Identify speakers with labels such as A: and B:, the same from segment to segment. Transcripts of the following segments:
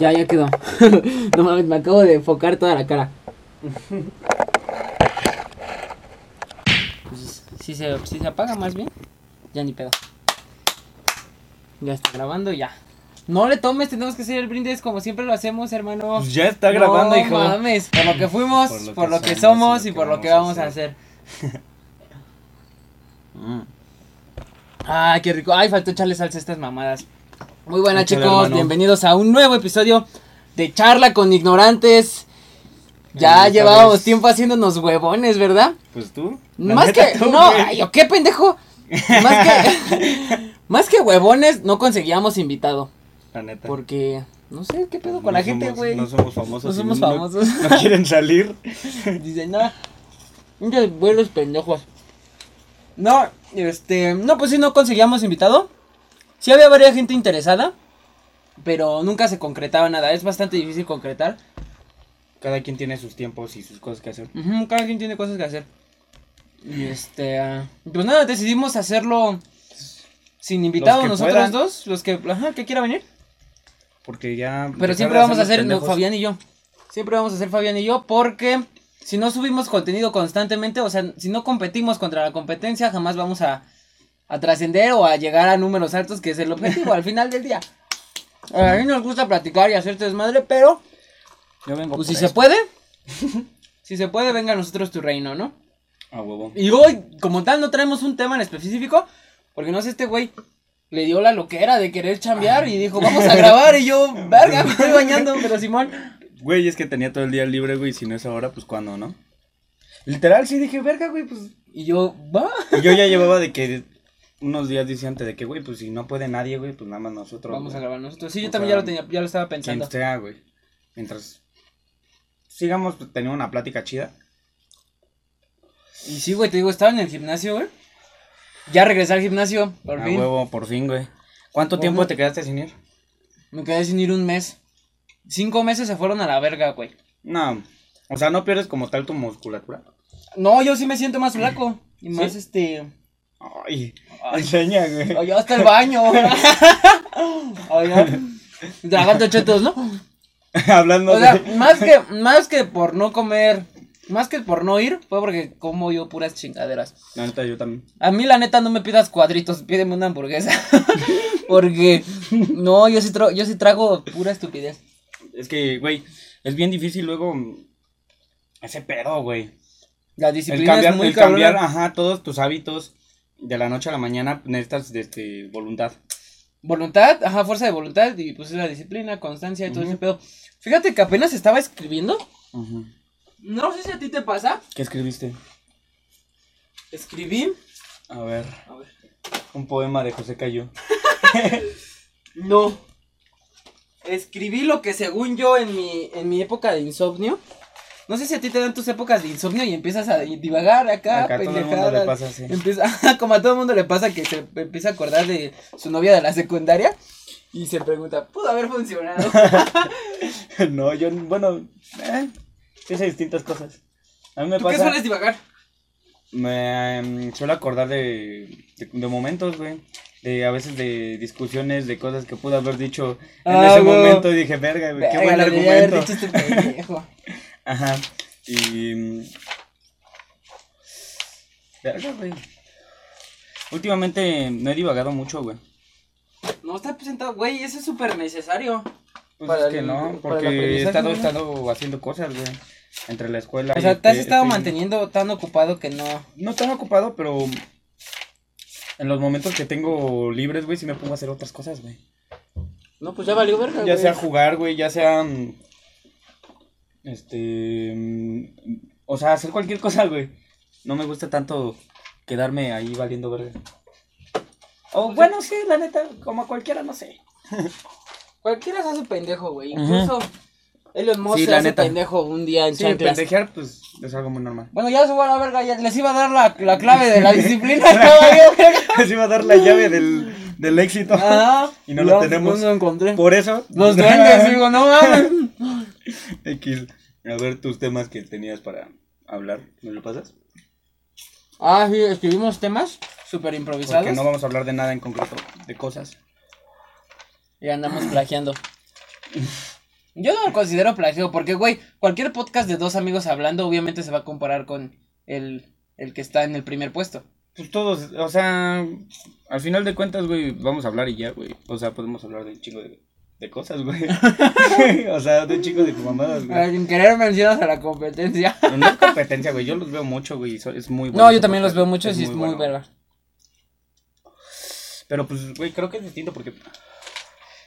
A: Ya, ya quedó. no mames, me acabo de enfocar toda la cara. Pues, si se, si se apaga más bien, ya ni pedo. Ya está grabando, ya. No le tomes, tenemos que hacer el brindis como siempre lo hacemos, hermano.
B: Pues ya está grabando,
A: no,
B: hijo.
A: mames, por lo que fuimos, por lo que, somos y por lo que vamos a hacer.
B: Mm.
A: Ay, qué rico. Ay, faltó echarle salsa a estas mamadas. Muy buenas, chicos.
B: hermano.
A: Bienvenidos a un nuevo episodio de Charla con Ignorantes. Ya
B: Esta
A: llevábamos
B: vez-
A: tiempo haciéndonos huevones, ¿verdad?
B: Pues tú.
A: Más que.
B: tú,
A: no,
B: güey.
A: ay, ¿yo qué pendejo? Más que. más que huevones, no conseguíamos invitado.
B: La neta.
A: Porque. No sé, ¿qué pedo con
B: No
A: la gente, güey?
B: No somos famosos.
A: No somos famosos.
B: No, quieren salir.
A: Dicen, no. Muchos buenos pendejos. No, este. No, pues sí, no conseguíamos invitado. Sí había varias gente interesada. Pero nunca se concretaba nada. Es bastante difícil concretar.
B: Cada quien tiene sus tiempos y sus cosas que hacer.
A: Ujú, cada quien tiene cosas que hacer. Y este. ah, pues nada, decidimos hacerlo. Sin invitados nosotros
B: puedan.
A: dos. Los que. Ajá, que quiera venir.
B: Porque ya.
A: Pero siempre vamos a hacer no. Fabián y yo. Siempre vamos a hacer Fabián y yo porque si no subimos contenido constantemente, o sea, si no competimos contra la competencia, jamás vamos a, a trascender o a llegar a números altos, que es el objetivo al final del día. A mí nos gusta platicar y hacerte desmadre, pero
B: Yo vengo
A: pues si se puede, si se puede, venga a nosotros tu reino, ¿no?
B: A huevo.
A: Y hoy, como tal, no traemos un tema en específico, porque no sé, este güey le dio la loquera de querer chambear y dijo, vamos a grabar, y yo, verga, me estoy bañando, pero Simón...
B: Güey, es que tenía todo el día libre, güey. Si no es ahora, pues cuándo, ¿no? Literal, sí dije, verga, güey, pues.
A: Y yo, va.
B: Y yo ya llevaba de que. Unos días dice antes de que, güey, pues si no puede nadie, güey, pues nada más nosotros.
A: Vamos a grabar nosotros. Sí, yo
B: O
A: también
B: sea,
A: ya lo tenía, ya lo estaba
B: Quien
A: pensando.
B: sea, güey. Mientras. Sigamos pues, teniendo una plática chida.
A: Y sí, güey, te digo, estaba en el gimnasio, güey. Ya regresé al gimnasio, por
B: a
A: fin.
B: huevo, por fin, güey. ¿Cuánto
A: Por
B: tiempo
A: fin.
B: te quedaste sin ir?
A: Me quedé sin ir un mes. Cinco meses se fueron a la verga, güey.
B: No. O sea, no pierdes como tal tu musculatura.
A: No, yo sí me siento más flaco. Y
B: ¿Sí?
A: más, este...
B: Ay,
A: Ay.
B: enseña, güey.
A: Allá hasta el baño. Allá. Tragando chetos, ¿no?
B: Hablando
A: O sea,
B: de.
A: más que, más que por no comer, más que por no ir, fue porque como yo puras chingaderas.
B: La neta, yo también.
A: A mí la neta no me pidas cuadritos, pídeme una hamburguesa. porque no, yo sí, yo sí trago pura estupidez.
B: Es que, güey, es bien difícil luego. Ese pedo, güey.
A: La
B: El
A: disciplina
B: cambiar,
A: es muy
B: el cambiar, ajá, todos tus hábitos de la noche a la mañana necesitas de este, voluntad.
A: Voluntad, ajá, fuerza de voluntad y pues la disciplina, constancia y todo ese pedo. Fíjate que apenas estaba escribiendo. No sé si a ti te pasa.
B: ¿Qué escribiste?
A: Escribí.
B: A ver,
A: A ver.
B: un poema de José Cayo.
A: No. Escribí lo que según yo en mi, en mi época de insomnio. No sé si a ti te dan tus épocas de insomnio y empiezas a divagar acá,
B: Acá a todo el mundo le pasa así.
A: Empieza, como a todo el mundo le pasa que se empieza a acordar de su novia de la secundaria y se pregunta, ¿pudo haber funcionado?
B: no, yo, bueno, eh, hice distintas cosas. A mí me
A: ¿Tú qué
B: pasa.
A: sueles divagar?
B: Me em, suelo acordar de, de, de momentos, güey. De a veces de discusiones, de cosas que pude haber dicho en
A: Ah,
B: ese momento y dije, verga, güey, qué buen argumento.
A: este.
B: Ajá. Y. mm, Verga, güey. Últimamente no he divagado mucho, güey.
A: No está presentado, güey, eso es súper necesario.
B: Pues
A: Para
B: es que
A: el-
B: no, porque he estado,
A: ¿no?
B: he estado haciendo cosas, güey. Entre la escuela
A: O
B: y
A: sea, te has
B: este-
A: estado
B: estoy-
A: manteniendo tan ocupado que no.
B: No tan ocupado, pero. En los momentos que tengo libres, güey, sí me pongo a hacer otras cosas, güey.
A: No, pues ya valió verga,
B: Ya sea jugar, güey, ya sea. Este. mm, O sea, hacer cualquier cosa, güey. No me gusta tanto quedarme ahí valiendo verga. O bueno, sí, la neta, como cualquiera, no sé.
A: Cualquiera se hace pendejo, güey. Incluso Elon Musk
B: Sí,
A: se
B: la
A: hace
B: neta.
A: pendejo un día en
B: Sí,
A: chanclas.
B: pendejear, pues es algo muy normal.
A: Bueno, ya se fue a la verga, ya les iba a dar la, la clave de la disciplina.
B: Les iba a dar la llave del, del éxito.
A: Ajá.
B: Y no lo tenemos.
A: No lo encontré.
B: Por eso.
A: Los duendes, digo, no mames.
B: X. A ver tus temas que tenías para hablar. ¿Me lo pasas?
A: Ah, sí, escribimos temas súper improvisados.
B: Porque no vamos a hablar de nada en concreto, de cosas.
A: Y andamos plagiando. Yo no lo considero plagio porque, güey, cualquier podcast de dos amigos hablando obviamente se va a comparar con el, el que está en el primer puesto.
B: Pues todos, o sea, al final de cuentas, güey, vamos a hablar y ya, güey. O sea, podemos hablar de un chingo de, de cosas, güey. o sea, de un chingo de mamadas, güey.
A: Sin querer mencionas a la competencia.
B: No, no es competencia, güey. Yo los veo mucho, güey. Es muy bueno.
A: No, yo también los veo mucho y es muy
B: bueno.
A: verga.
B: Pero pues, güey, creo que es distinto porque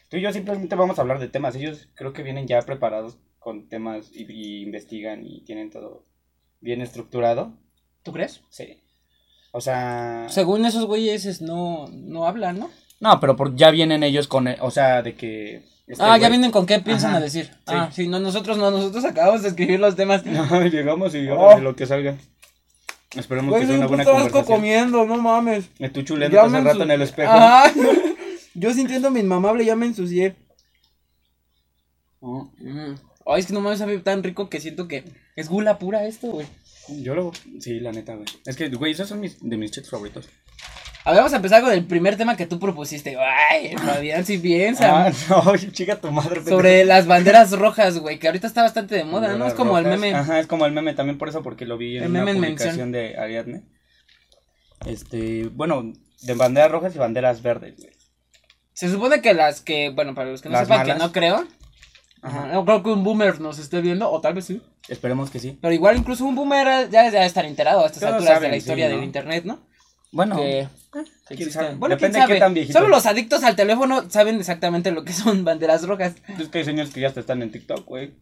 B: tú y yo simplemente vamos a hablar de temas. Ellos creo que vienen ya preparados con temas y, y investigan y tienen todo bien estructurado.
A: ¿Tú crees?
B: Sí. O sea...
A: Según esos güeyes es- no, no hablan, ¿no?
B: No, pero por, ya vienen ellos con, o sea, de que... este
A: ah, ya vienen con qué piensan
B: Ajá,
A: a decir.
B: sí.
A: Ah, sí, no, nosotros no, nosotros acabamos de escribir los temas.
B: No, llegamos y
A: Oh.
B: lo que salga. Esperemos
A: Güey,
B: que sea
A: un
B: una buena conversación.
A: comiendo, no mames.
B: Me estoy chuleando hace
A: me
B: rato
A: ensu-
B: en el espejo.
A: Ajá. Yo sintiendo mi inmamable ya me ensucié.
B: Oh,
A: Mm. Ay, es que no mames, sabe tan rico que siento que es gula pura esto, güey.
B: Yo lo... Sí, la neta, güey. Es que, güey, esos son mis, de mis chicos favoritos.
A: A ver, vamos a empezar con el primer tema que tú propusiste. Ay, Fabián, si piensa.
B: Ah, no, chica tu madre. pendejo.
A: Sobre las banderas rojas, güey, que ahorita está bastante de moda, ¿no? Es como el meme.
B: Ajá, es como el meme también por eso, porque lo vi en
A: El
B: una publicación de Ariadne. Este, bueno, de banderas rojas y banderas verdes, güey.
A: Se supone que las que, bueno, para los que no
B: Las
A: sepan, que no creo.
B: Ajá.
A: No creo que un boomer nos esté viendo, o tal vez sí.
B: Esperemos que sí.
A: Pero igual incluso un boomer ya debe estar enterado a estas
B: Todos
A: alturas de la historia
B: sí, ¿no?
A: del internet, ¿no?
B: Bueno,
A: que, que
B: quién
A: existen.
B: sabe.
A: Bueno,
B: Depende
A: quién
B: de qué tan viejito.
A: Solo los adictos al teléfono saben exactamente lo que son banderas rojas.
B: es que hay señores que ya están en TikTok, güey.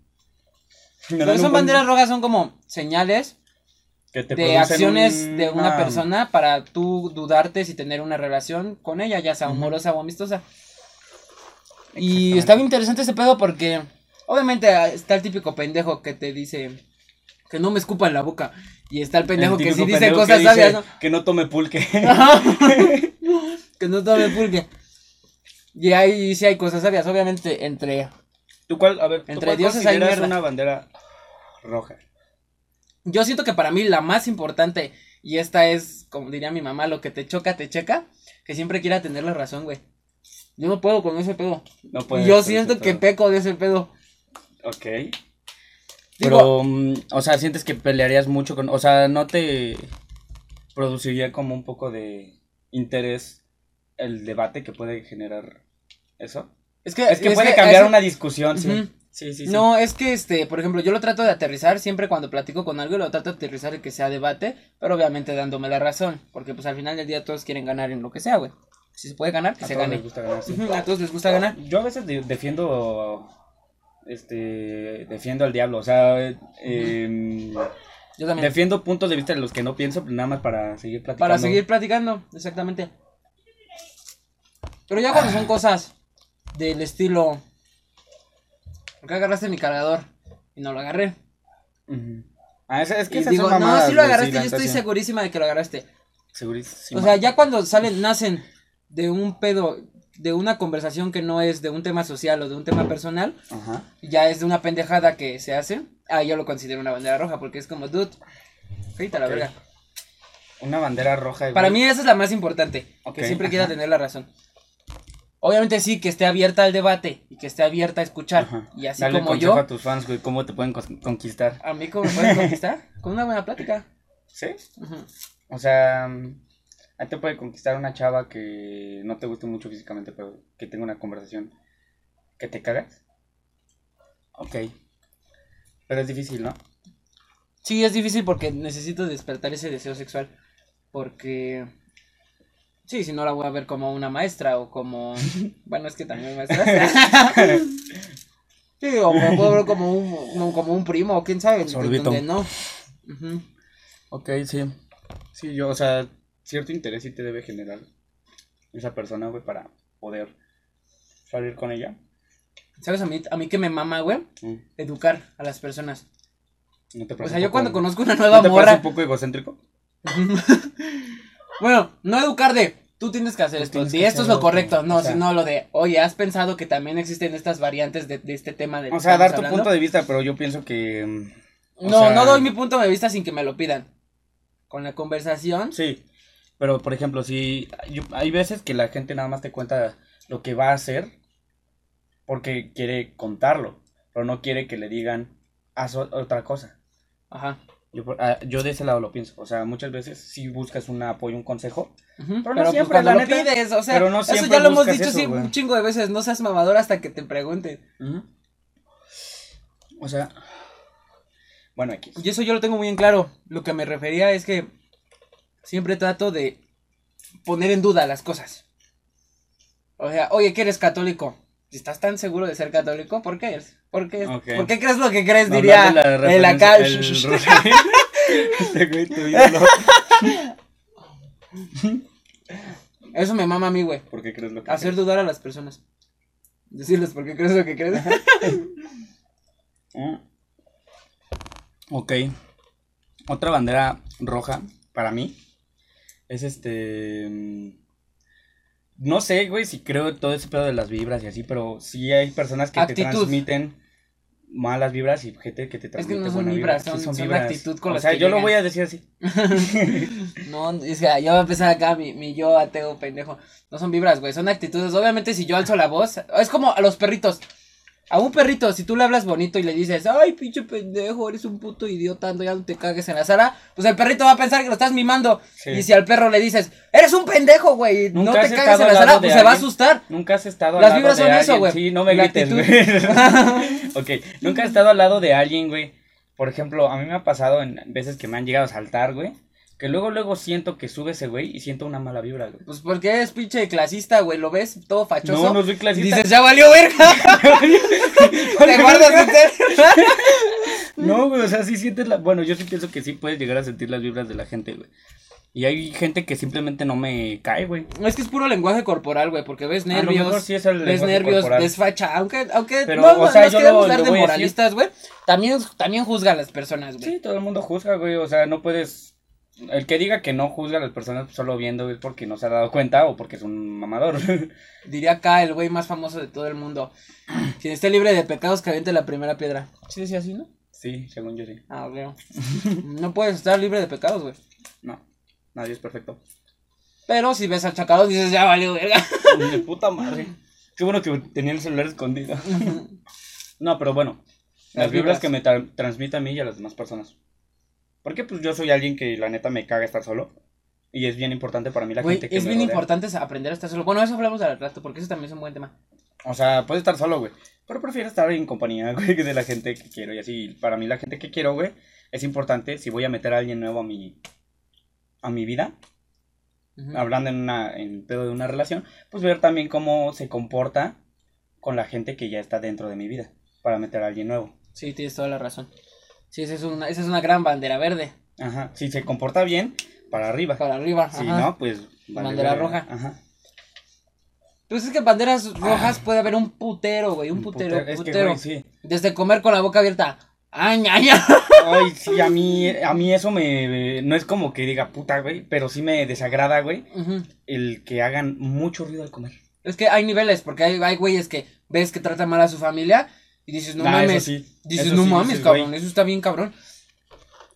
A: Pero son banderas rojas, son como señales
B: que te
A: de acciones de una persona para tú dudarte si tener una relación con ella, ya sea amorosa o amistosa. Y está bien interesante ese pedo porque obviamente está el típico pendejo que te dice que no me escupa en la boca. Y está el pendejo
B: El
A: que sí dice cosas
B: que dice
A: sabias, ¿no?
B: Que no tome pulque.
A: Que no tome pulque. Y ahí sí hay cosas sabias, obviamente, entre...
B: ¿Tú cuál, a ver, ¿tú
A: Entre
B: cuál
A: dioses hay mierda.
B: una bandera roja?
A: Yo siento que para mí la más importante, y esta es, como diría mi mamá, lo que te choca, te checa, que siempre quiera tener la razón, güey. Yo no puedo con ese pedo.
B: No
A: Y
B: puedes
A: yo siento que peco de ese pedo.
B: Ok.
A: Digo-
B: Pero, mm, o sea, sientes que pelearías mucho con, o sea, no te produciría como un poco de interés el debate que puede generar eso.
A: Es que,
B: Es que puede cambiar
A: es-
B: una discusión, sí. Sí, sí, sí.
A: No, es que, este, por ejemplo, yo lo trato de aterrizar siempre cuando platico con algo, lo trato de aterrizar y que sea debate, pero obviamente dándome la razón, porque pues al final del día todos quieren ganar en lo que sea, güey. Si se puede ganar, que
B: a
A: se
B: todos
A: gane.
B: les gusta ganar, sí.
A: A todos les gusta ganar.
B: Yo a veces de- defiendo, este, defiendo al diablo, o sea, eh, em,
A: Yo también.
B: defiendo puntos de vista de los que no pienso, nada más para seguir platicando.
A: Para seguir platicando, exactamente. Pero ya cuando son cosas del estilo. ¿Por qué agarraste mi cargador? Y no lo agarré.
B: Ujú. Ah, es, es que esas
A: digo,
B: son
A: no, sí lo agarraste, yo estoy segurísima de que lo agarraste.
B: Segurísimo.
A: O sea, ya cuando salen, nacen de un pedo, de una conversación que no es de un tema social o de un tema personal,
B: Ajá.
A: ya es de una pendejada que se hace, ah, yo lo considero una bandera roja, porque es como, dude, cállate a la verga.
B: Una bandera roja.
A: Para mí esa es la más importante,
B: Ok,
A: que siempre quiera tener la razón. Obviamente sí, que esté abierta al debate y que esté abierta a escuchar.
B: Ajá.
A: Y así
B: Dale
A: como yo,
B: a tus fans, güey, cómo te pueden conquistar.
A: a mí como me pueden conquistar con una buena plática.
B: ¿Sí? O sea, a ti te puede conquistar una chava que no te guste mucho físicamente, pero que tenga una conversación que te cagas. Ok. Pero es difícil, ¿no?
A: Sí, es difícil porque necesito despertar ese deseo sexual. Porque. Sí, si no la voy a ver como una maestra o como. Bueno, es que también maestra. sí, o me puedo ver como un, como un primo o quién sabe.
B: Sorbito.
A: Donde no. Ujú.
B: Ok, sí. Sí, yo, o sea, cierto interés sí te debe generar esa persona, güey, para poder salir con ella.
A: ¿Sabes a mí, a mí que me mama, güey?
B: Mm.
A: Educar a las personas.
B: ¿No te
A: O sea, yo cuando conozco una
B: ¿no
A: nueva
B: te parece
A: morra.
B: un poco egocéntrico?
A: Bueno, no educar de tú tienes que hacer
B: Tú
A: esto, y
B: que
A: esto es lo correcto, no,
B: o sea.
A: sino lo de, oye, ¿has pensado que también existen estas variantes de, de este tema de
B: O sea, dar tu punto de vista, pero yo pienso que... mm,
A: No,
B: sea,
A: no doy mi punto de vista sin que me lo pidan. Con la conversación,
B: Sí, pero por ejemplo, si yo- hay veces que la gente nada más te cuenta lo que va a hacer porque quiere contarlo, pero no quiere que le digan, haz otra cosa.
A: Ajá.
B: Yo, por- ah, yo de ese lado lo pienso. O sea, muchas veces sí buscas un apoyo, un consejo. Pero
A: Pero,
B: no
A: pues
B: siempre, la
A: lo
B: neta.
A: pides, o sea,
B: Pero no
A: eso ya lo hemos dicho
B: eso,
A: sí, un chingo de veces, no seas mamador hasta que te pregunten.
B: O sea, bueno, X.
A: Y eso yo lo tengo muy en claro. Lo que me refería es que siempre trato de poner en duda las cosas. O sea, oye, que eres católico. Si estás tan seguro de ser católico, ¿por qué eres? ¿Por qué. ¿por qué crees lo que crees?
B: No
A: Diría
B: la
A: el acá.
B: Este güey, tu ídolo.
A: Eso me mama a mí, güey.
B: ¿Por qué crees lo que
A: Hacer dudar a las personas. Decirles por qué crees lo que crees.
B: Mm. Ok. Otra bandera roja para mí es este. mm, No sé, güey, si creo todo ese pedo de las vibras y así, pero sí hay personas que
A: Actitud.
B: te transmiten malas vibras y gente que te
A: que
B: transmite
A: no son
B: buena
A: vibras,
B: vibra. Sí,
A: son- son actitud con
B: o sea,
A: que
B: yo lo voy a decir así.
A: No, o sea, yo voy a empezar acá mi, mi yo ateo pendejo. No son vibras, güey, son actitudes. Obviamente si yo alzo la voz, es como a los perritos. A un perrito, si tú le hablas bonito y le dices, ay, pinche pendejo, eres un puto idiota, ando, ya no te cagues en la sala, pues el perrito va a pensar que lo estás mimando.
B: Sí.
A: Y si al perro le dices, eres un pendejo, güey, no te cagues en la
B: al
A: sala, pues se va a asustar.
B: Nunca has estado al
A: Las
B: lado
A: vibras
B: de
A: son
B: alguien.
A: eso, güey.
B: Sí, no me
A: La
B: grites, güey. ok, nunca has estado al lado de alguien, güey. Por ejemplo, a mí me ha pasado en veces que me han llegado a saltar, güey. Que luego, luego siento que sube ese güey y siento una mala vibra, güey.
A: Pues porque es pinche clasista, güey, lo ves todo fachoso.
B: No, no soy
A: y
B: clasista.
A: dices, ya valió verga. te guardas.
B: No, güey, o sea, sí sientes la... Bueno, yo sí pienso que sí puedes llegar a sentir las vibras de la gente, güey. Y hay gente que simplemente no me cae, güey.
A: Es que es puro lenguaje corporal, güey, porque ves
B: A lo
A: nervios,
B: mejor sí es el
A: ves nervios,
B: corporal.
A: ves facha, aunque, aunque
B: Pero,
A: no,
B: o sea,
A: nos
B: yo
A: queremos
B: lo-
A: dar
B: lo
A: de moralistas, güey, también, también juzga a las personas, güey.
B: Sí, todo el mundo juzga, güey. O sea, no puedes... El que diga que no juzga a las personas solo viendo es porque no se ha dado cuenta o porque es un mamador.
A: Diría acá el güey más famoso de todo el mundo, quien esté libre de pecados que aviente la primera piedra. ¿Sí decía así, no?
B: sí, según yo sí.
A: Ah, creo. no puedes estar libre de pecados, güey.
B: No, nadie es perfecto.
A: Pero si ves al chacal dices, ya valió verga.
B: De puta madre. Qué bueno que tenía el celular escondido. No, pero bueno. Las,
A: Las
B: vibras
A: vibras.
B: que me tra- transmite a mí y a las demás personas. Porque pues yo soy alguien que la neta me caga estar solo. Y es bien importante para mí la
A: Güey,
B: gente que
A: es
B: me
A: bien
B: rodea.
A: importante aprender a estar solo. Bueno, eso hablamos al rato, porque eso también es un buen tema.
B: O sea, puedes estar solo, güey. Pero prefiero estar en compañía, güey, de la gente que quiero. Y así, para mí la gente que quiero, güey, es importante si voy a meter a alguien nuevo a mi, a mi vida. Hablando en una en pedo de una relación, pues ver también cómo se comporta con la gente que ya está dentro de mi vida para meter a alguien nuevo.
A: Sí, tienes toda la razón. Sí, esa es una, esa es una gran bandera verde.
B: Ajá, si se comporta bien, para arriba.
A: Para arriba.
B: Si
A: ajá.
B: no, pues
A: Bandera roja.
B: Ajá.
A: Pues es que banderas rojas puede haber un putero, güey. Un putero,
B: Es que,
A: putero.
B: güey, sí.
A: Desde comer con la boca abierta. ¡Ay, ay, ay!
B: Ay, sí, a mí, a mí eso me, no es como que diga puta, güey, pero sí me desagrada, güey,
A: Ujú.
B: el que hagan mucho ruido al comer.
A: Es que hay niveles, porque hay, hay güeyes que ves que tratan mal a su familia y dices, no
B: Ah, eso
A: mames.
B: sí,
A: Dices,
B: eso
A: no
B: sí,
A: mames,
B: dices,
A: cabrón,
B: güey.
A: eso está bien cabrón.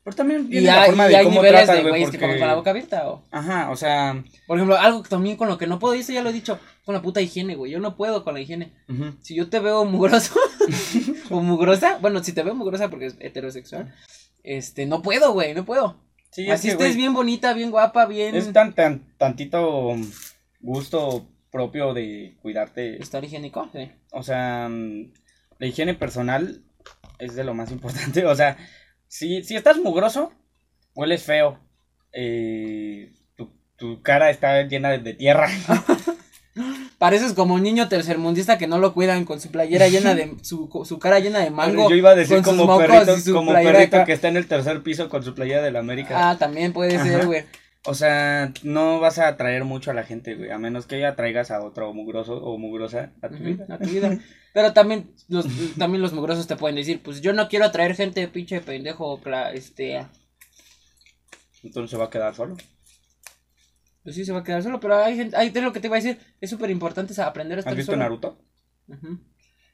B: Pero también
A: Y
B: viene la
A: hay,
B: forma
A: y
B: de
A: hay
B: cómo
A: niveles
B: tratas,
A: de
B: güey,
A: güeyes que
B: porque-
A: comen con la boca abierta. O,
B: Ajá, o sea,
A: por ejemplo, algo que también con lo que no puedo, y esto ya lo he dicho, con la puta higiene, güey. Yo no puedo con la higiene.
B: ujú.
A: Si yo te veo mugroso o mugrosa, bueno, si te veo mugrosa porque es heterosexual, este, no puedo, güey, no puedo.
B: Sí, es
A: Así
B: que,
A: estés
B: güey,
A: bien bonita, bien guapa, bien...
B: Es tan, tan, tantito gusto propio de cuidarte.
A: ¿Estar higiénico? Sí.
B: O sea, la higiene personal es de lo más importante. O sea, si, si estás mugroso, hueles feo. eh, tu, tu cara está llena de, de tierra.
A: Pareces como un niño tercermundista que no lo cuidan con su playera llena de... su, su cara llena de mango.
B: Yo iba a decir como perrito, como perrito que está en el tercer piso con su playera de la América.
A: Ah, también puede ser, güey.
B: O sea, no vas a atraer mucho a la gente, güey. A menos que atraigas a otro mugroso o mugrosa a tu vida.
A: a tu vida. Pero también los, también los mugrosos te pueden decir, pues yo no quiero atraer gente pinche pendejo, este...
B: Entonces se va a quedar solo.
A: Pues sí, se va a quedar solo, pero hay gente, hay, es lo que te iba a decir, es súper importante aprender a
B: ¿Has
A: estar
B: visto
A: solo.
B: Naruto?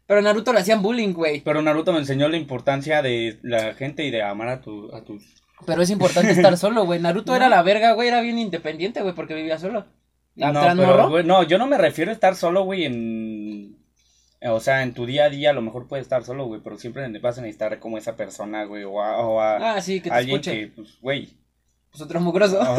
A: Pero Naruto le hacían bullying, güey.
B: Pero Naruto me enseñó la importancia de la gente y de amar a, tu, a tus...
A: Pero es importante estar solo, güey. Naruto era la verga, güey, era bien independiente, güey, porque vivía solo.
B: No,
A: ¿Tras
B: pero, güey, no, yo no me refiero a estar solo, güey, en... O sea, en tu día a día a lo mejor puedes estar solo, güey, pero siempre vas a necesitar como esa persona, güey, o a, o a
A: Ah, sí, que te
B: alguien
A: escuche.
B: que, pues, güey.
A: Pues otro mugroso.
B: oh,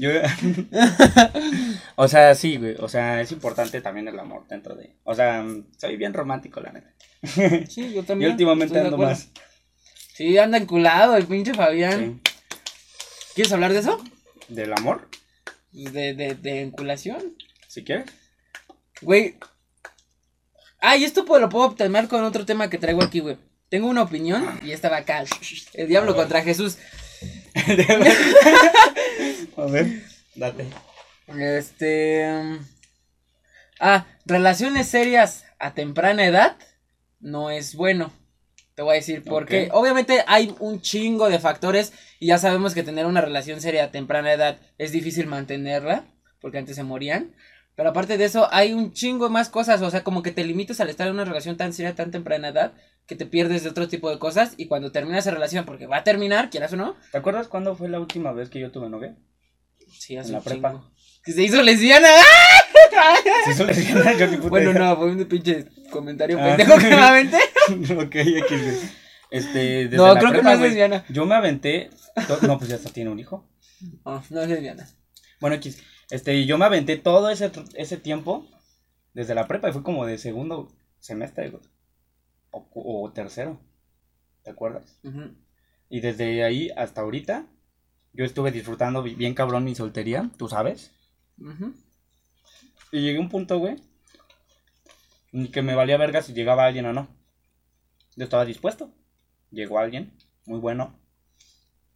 B: yo- o sea, sí, güey, o sea, es importante también el amor dentro de... O sea, soy bien romántico, la neta.
A: Sí, yo
B: Y
A: también.
B: últimamente
A: estoy de
B: ando más.
A: Sí, anda enculado el pinche Fabián.
B: Sí.
A: ¿Quieres hablar de eso?
B: ¿Del amor?
A: De, de, de enculación.
B: Si quieres.
A: Güey. Ah, y esto pues, lo puedo obtener con otro tema que traigo aquí, güey. Tengo una opinión y esta va acá. El diablo contra Jesús.
B: a ver, date.
A: Este. um, Ah, relaciones serias a temprana edad no es bueno. Te voy a decir por
B: Ok.
A: qué. Obviamente hay un chingo de factores y ya sabemos que tener una relación seria a temprana edad es difícil mantenerla porque antes se morían. Pero aparte de eso, hay un chingo más cosas. O sea, como que te limites al estar en una relación tan seria tan temprana edad que te pierdes de otro tipo de cosas. Y cuando termina esa relación, porque va a terminar, quieras o no,
B: ¿Te acuerdas cuándo fue la última vez que yo tuve novia?
A: sí, hace
B: En la
A: un
B: prepa.
A: chingo. Que se hizo lesbiana.
B: Sí, eso le decía, yo ni puta
A: Bueno,
B: idea.
A: no, fue un pinche comentario
B: Ah.
A: pendejo que me aventé.
B: ok, güey. Este, desde
A: No,
B: la
A: creo que no es lesbiana.
B: Yo me aventé. No, pues ya hasta tiene un hijo.
A: No, no es lesbiana.
B: Bueno, X. Este, yo me aventé todo ese, ese tiempo desde la prepa y fue como de segundo semestre. O, tercero. ¿Te acuerdas? Y desde ahí hasta ahorita, yo estuve disfrutando bi- bien cabrón mi soltería, tú sabes. Y llegué a un punto, güey, que me valía verga si llegaba alguien o no. Yo estaba dispuesto. Llegó alguien, muy bueno.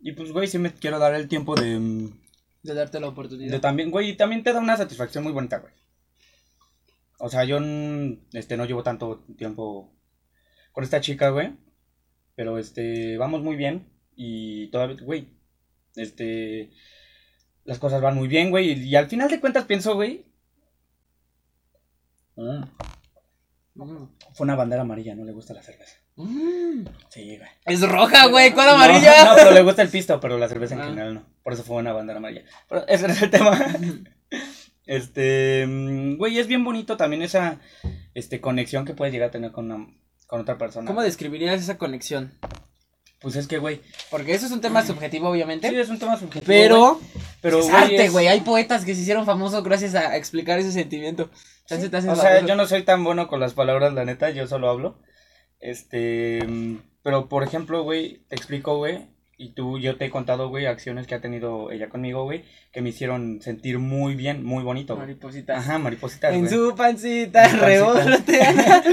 B: Y pues, güey, sí me quiero dar el tiempo de, mm,
A: De darte la
B: de
A: oportunidad.
B: también, güey, y también te da una satisfacción muy bonita, güey. O sea, yo mm, este, no llevo tanto tiempo con esta chica, güey. Pero, este, vamos muy bien. Y todavía, güey, este, las cosas van muy bien, güey. Y, y al final de cuentas pienso, güey. mm,
A: Mm.
B: fue una bandera amarilla, no le gusta la cerveza.
A: Mm.
B: Sí, güey.
A: Es roja, güey, ¿cuál
B: No,
A: amarilla?
B: No, pero le gusta el pisto, pero la cerveza en
A: Ah.
B: general no. Por eso fue una bandera amarilla. Pero ese no es el tema. Este, mm, güey, es bien bonito también esa este, conexión que puedes llegar a tener con, una- con otra persona.
A: ¿Cómo describirías esa conexión?
B: Pues es que, güey,
A: Porque eso es un tema subjetivo, obviamente.
B: sí es un tema subjetivo.
A: pero,
B: pero
A: es
B: güey,
A: arte,
B: es-
A: güey. Hay poetas que se hicieron famosos gracias a explicar ese sentimiento.
B: O sea,
A: famoso.
B: yo no soy tan bueno con las palabras, la neta, yo solo hablo. Este, mm, pero por ejemplo, güey, te explico, güey, y tú, yo te he contado, güey, acciones que ha tenido ella conmigo, güey, que me hicieron sentir muy bien, muy bonito. güey.
A: Maripositas.
B: Ajá, maripositas,
A: en
B: güey.
A: su pancita, revolotea.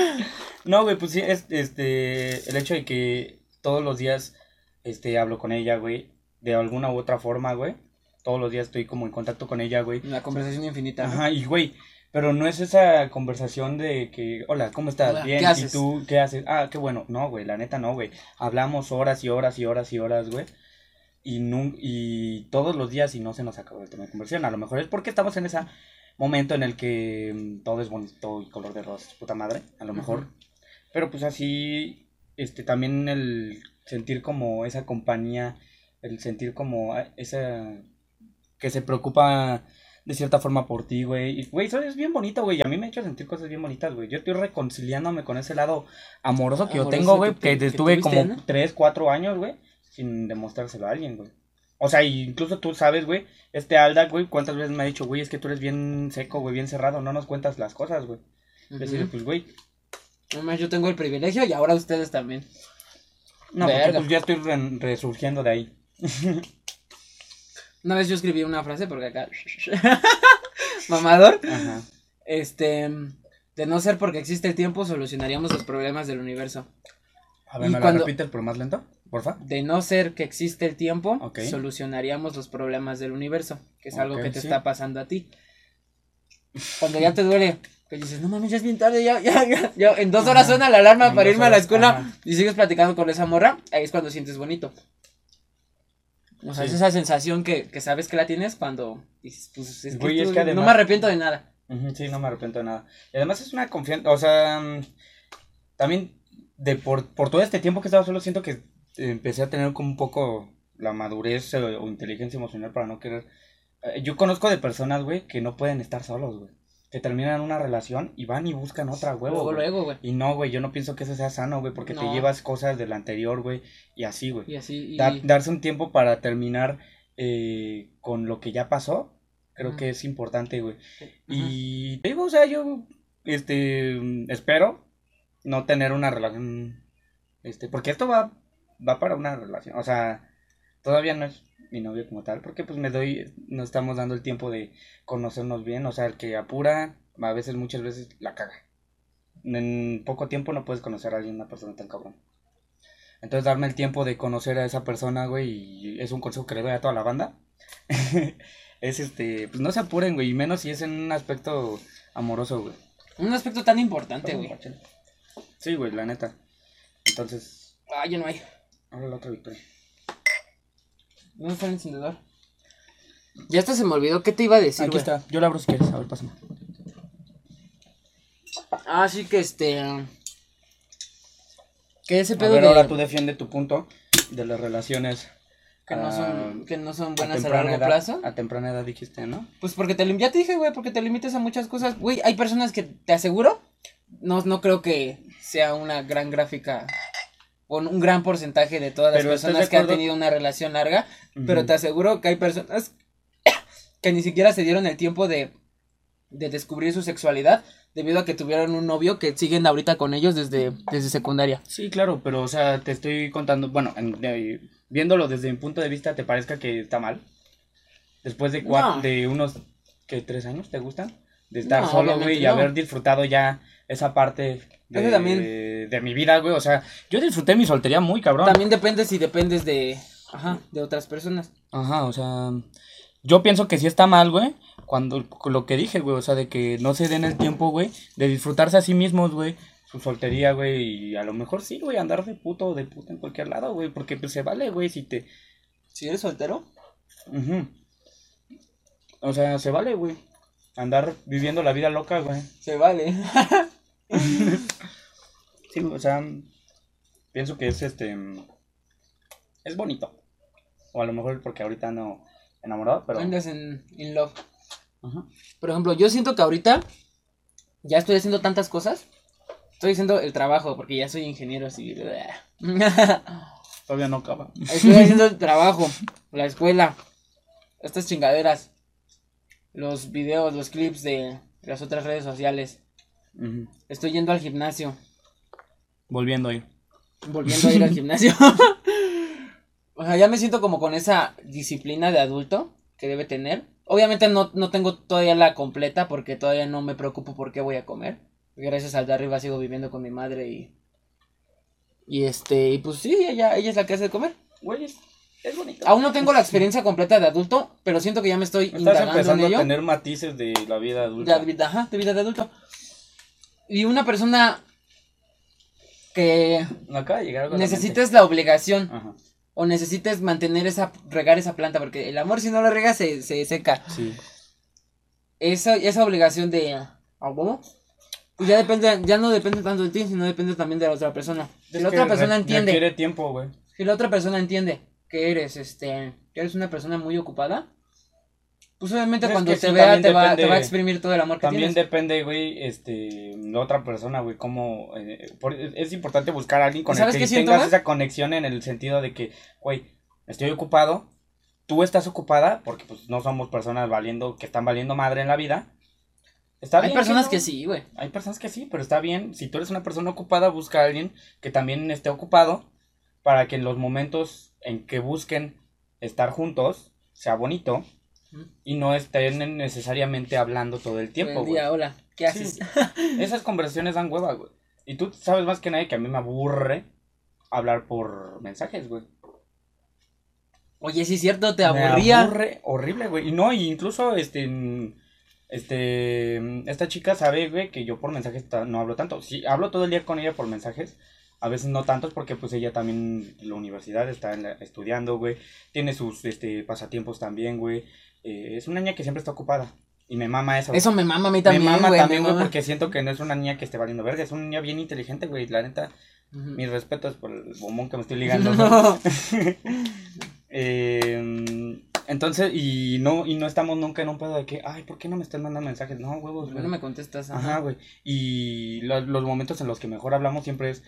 B: No, güey, pues sí, es, este, el hecho de que todos los días, este, hablo con ella, güey, de alguna u otra forma, güey. Todos los días estoy como en contacto con ella, güey.
A: Una conversación infinita.
B: Ajá, y güey, pero no es esa conversación de que, hola, ¿cómo estás?
A: Hola,
B: Bien,
A: ¿qué
B: ¿y tú qué haces? Ah, qué bueno. No, güey, la neta no, güey. Hablamos horas y horas y horas y horas, güey. Y, nun- y todos los días y no se nos acabó el tema de conversación. A lo mejor es porque estamos en ese momento en el que mm, todo es bonito y color de rosa, puta madre, a lo mejor. Pero pues así, este, también el sentir como esa compañía, el sentir como ah, esa, que se preocupa de cierta forma por ti, güey. Y, güey, eso es bien bonito, güey. y A mí me ha hecho sentir cosas bien bonitas, güey. Yo estoy reconciliándome con ese lado amoroso que yo tengo, güey.
A: que
B: Que,
A: tu- que
B: estuve
A: tuviste,
B: como
A: ¿no?
B: 3, 4 años, güey, sin demostrárselo a alguien, güey. O sea, incluso tú sabes, güey, este Alda, güey, cuántas veces me ha dicho, güey, es que tú eres bien seco, güey, bien cerrado, no nos cuentas las cosas, güey.
A: Ujú.
B: Decirle, pues, güey,
A: Nomás yo tengo el privilegio y ahora ustedes también.
B: no, porque
A: Verga.
B: pues ya estoy re- resurgiendo de ahí.
A: Una vez yo escribí una frase porque acá. Mamador.
B: Ajá.
A: Este. De no ser porque existe el tiempo, solucionaríamos los problemas del universo.
B: A ver,
A: Y
B: ¿me
A: cuando-
B: la repites, pero más lento? Porfa.
A: De no ser que existe el tiempo,
B: Ok.
A: solucionaríamos los problemas del universo. Que es algo que te
B: sí.
A: está pasando a ti. Cuando ya te duele, que dices, no mames, ya es bien tarde, ya, ya, ya, ya, En dos horas
B: Ajá.
A: suena la alarma
B: En
A: para irme a la escuela
B: ajá.
A: y sigues platicando con esa morra, ahí es cuando sientes bonito. O sea,
B: Sí.
A: es esa sensación que, que sabes que la tienes cuando dices, pues es que,
B: es
A: no me arrepiento de nada.
B: Sí, no me arrepiento de nada. Y además es una confianza, o sea, mm, también de por, por todo este tiempo que estaba solo siento que eh, empecé a tener como un poco la madurez eh, o, inteligencia emocional para no querer. eh, yo conozco de personas, güey, que no pueden estar solos, güey. Que terminan una relación y van y buscan otra, huevo.
A: Luego,
B: güey.
A: luego, güey.
B: Y no, güey, yo no pienso que eso sea sano, güey, porque te llevas cosas del anterior, güey, y así, güey.
A: Y así. Y...
B: Da- darse un tiempo para terminar eh, con lo que ya pasó, creo que es importante, güey.
A: Ajá.
B: Y te digo, o sea, yo, este, espero no tener una relación, este, porque esto va, va para una relación, o sea, todavía no es mi novio como tal, porque pues me doy, no estamos dando el tiempo de conocernos bien, o sea, el que apura, a veces, muchas veces, la caga. En poco tiempo no puedes conocer a alguien, una persona tan cabrón. Entonces, darme el tiempo de conocer a esa persona, güey, y es un consejo que le doy a toda la banda. es este, pues no se apuren, güey, y menos si es en un aspecto amoroso, güey.
A: Un aspecto tan importante, güey.
B: Sí, güey, la neta. Entonces,
A: Ah, ya no hay.
B: ahora la otra victoria.
A: ¿Dónde está el encendedor? Ya hasta se me olvidó qué te iba a decir,
B: Aquí
A: güey.
B: está, yo la abro si quieres, a ver, pásame.
A: Ah, sí que este. Que ese
B: A
A: pedo
B: ver,
A: de.
B: ahora tú defiende tu punto de las relaciones.
A: Que no
B: ah,
A: son, que no son
B: a
A: buenas a,
B: temprana
A: largo
B: edad-
A: plazo.
B: A temprana edad dijiste, ¿no?
A: Pues porque te ya te dije, güey, porque te limites a muchas cosas. Güey, hay personas que te aseguro, no, no creo que sea una gran gráfica o un gran porcentaje de todas las
B: Pero, ¿estás de
A: personas que han tenido una relación larga, pero te aseguro que hay personas que ni siquiera se dieron el tiempo de, de descubrir su sexualidad debido a que tuvieron un novio que siguen ahorita con ellos desde, desde secundaria.
B: Sí, claro, pero o sea, te estoy contando, bueno, en- viéndolo desde mi punto de vista, ¿te parezca que está mal? Después de cua-
A: No.
B: de unos, ¿qué, tres años te gustan? De estar
A: No,
B: solo, güey, y
A: no.
B: haber disfrutado ya esa parte de,
A: Eso también.
B: de mi vida, güey, o sea, yo disfruté mi soltería muy cabrón.
A: También depende si dependes de, ajá, de otras personas.
B: Ajá, o sea, yo pienso que sí está mal, güey, cuando lo que dije, güey, o sea, de que no se den el tiempo, güey, de disfrutarse a sí mismos, güey, su soltería, güey, y a lo mejor sí, güey, andar de puto o de puta en cualquier lado, güey, porque pues se vale, güey, si te...
A: Si eres soltero,
B: Ujú. O sea, se vale, güey, andar viviendo la vida loca, güey.
A: se vale.
B: Sí, o sea, pienso que es este... Es bonito. O a lo mejor porque ahorita no enamorado, pero...
A: Andas en in love.
B: Ajá.
A: Por ejemplo, yo siento que ahorita ya estoy haciendo tantas cosas. Estoy haciendo el trabajo porque ya soy ingeniero civil.
B: Todavía no acaba.
A: Estoy haciendo el trabajo, la escuela, estas chingaderas, los videos, los clips de las otras redes sociales. Estoy yendo al gimnasio,
B: Volviendo ahí.
A: volviendo a ir al gimnasio. o sea, ya me siento como con esa disciplina de adulto que debe tener. Obviamente no, no tengo todavía la completa porque todavía no me preocupo por qué voy a comer. Gracias al de arriba sigo viviendo con mi madre y... Y este, y pues sí, ella, ella es la que hace de comer.
B: Güey, es, es bonito.
A: Aún no tengo la experiencia completa de adulto, pero siento que ya me estoy
B: Estás
A: indagando en
B: empezando a
A: ello.
B: tener matices de la vida adulta.
A: De ajá, de vida de adulto. Y una persona que
B: acaba de llegar la
A: necesites la obligación.
B: Ajá,
A: o necesites mantener esa, regar esa planta, porque el amor si no lo regas se, se seca.
B: sí.
A: Esa, esa obligación de, ¿a huevo? Ya depende, ya no depende tanto de ti, sino depende también de la otra persona. Si
B: Es
A: la otra persona entiende,
B: Requiere tiempo, güey.
A: si la otra persona entiende que eres, este, que eres una persona muy ocupada, pues obviamente
B: Es
A: cuando
B: que
A: te vea
B: también
A: te va,
B: depende-
A: te va a exprimir todo el amor que
B: También
A: tienes.
B: depende, güey, este, la otra persona, güey, cómo... eh, por- es importante buscar a alguien con el
A: ¿Sabes
B: que tengas esa conexión en el sentido de que, güey, estoy ocupado, tú estás ocupada, porque pues no somos personas valiendo, que están valiendo madre en la vida. Está
A: Hay
B: bien
A: personas
B: no.
A: que sí, güey.
B: Hay personas que sí, pero está bien. Si tú eres una persona ocupada, busca a alguien que también esté ocupado para que en los momentos en que busquen estar juntos sea bonito. Y no estén necesariamente hablando todo el tiempo, güey.
A: hola, ¿qué
B: Sí.
A: haces?
B: Esas conversaciones dan hueva, güey. Y tú sabes más que nadie que a mí me aburre hablar por mensajes, güey.
A: Oye, sí es cierto, te
B: Me
A: aburría.
B: aburre horrible, güey. Y no, y incluso este este esta chica sabe, güey, que yo por mensajes no hablo tanto. Sí, hablo todo el día con ella por mensajes. A veces no tantos porque pues ella también en la universidad está en la- estudiando, güey. Tiene sus este pasatiempos también, güey. Eh, es una niña que siempre está ocupada. Y me mama eso.
A: Eso me mama a mí también,
B: me mama
A: güey.
B: también, güey, porque siento que no es una niña que esté valiendo verga. Es una niña bien inteligente, güey. La neta, mis respetos por el bombón que me estoy ligando. Eh, Entonces, y no, y no estamos nunca en un pedo de que, ay, ¿por qué no me están mandando mensajes? No, huevos,
A: ¿Por qué
B: güey.
A: no me contestas?
B: Ajá, güey. Y lo- los momentos en los que mejor hablamos siempre es,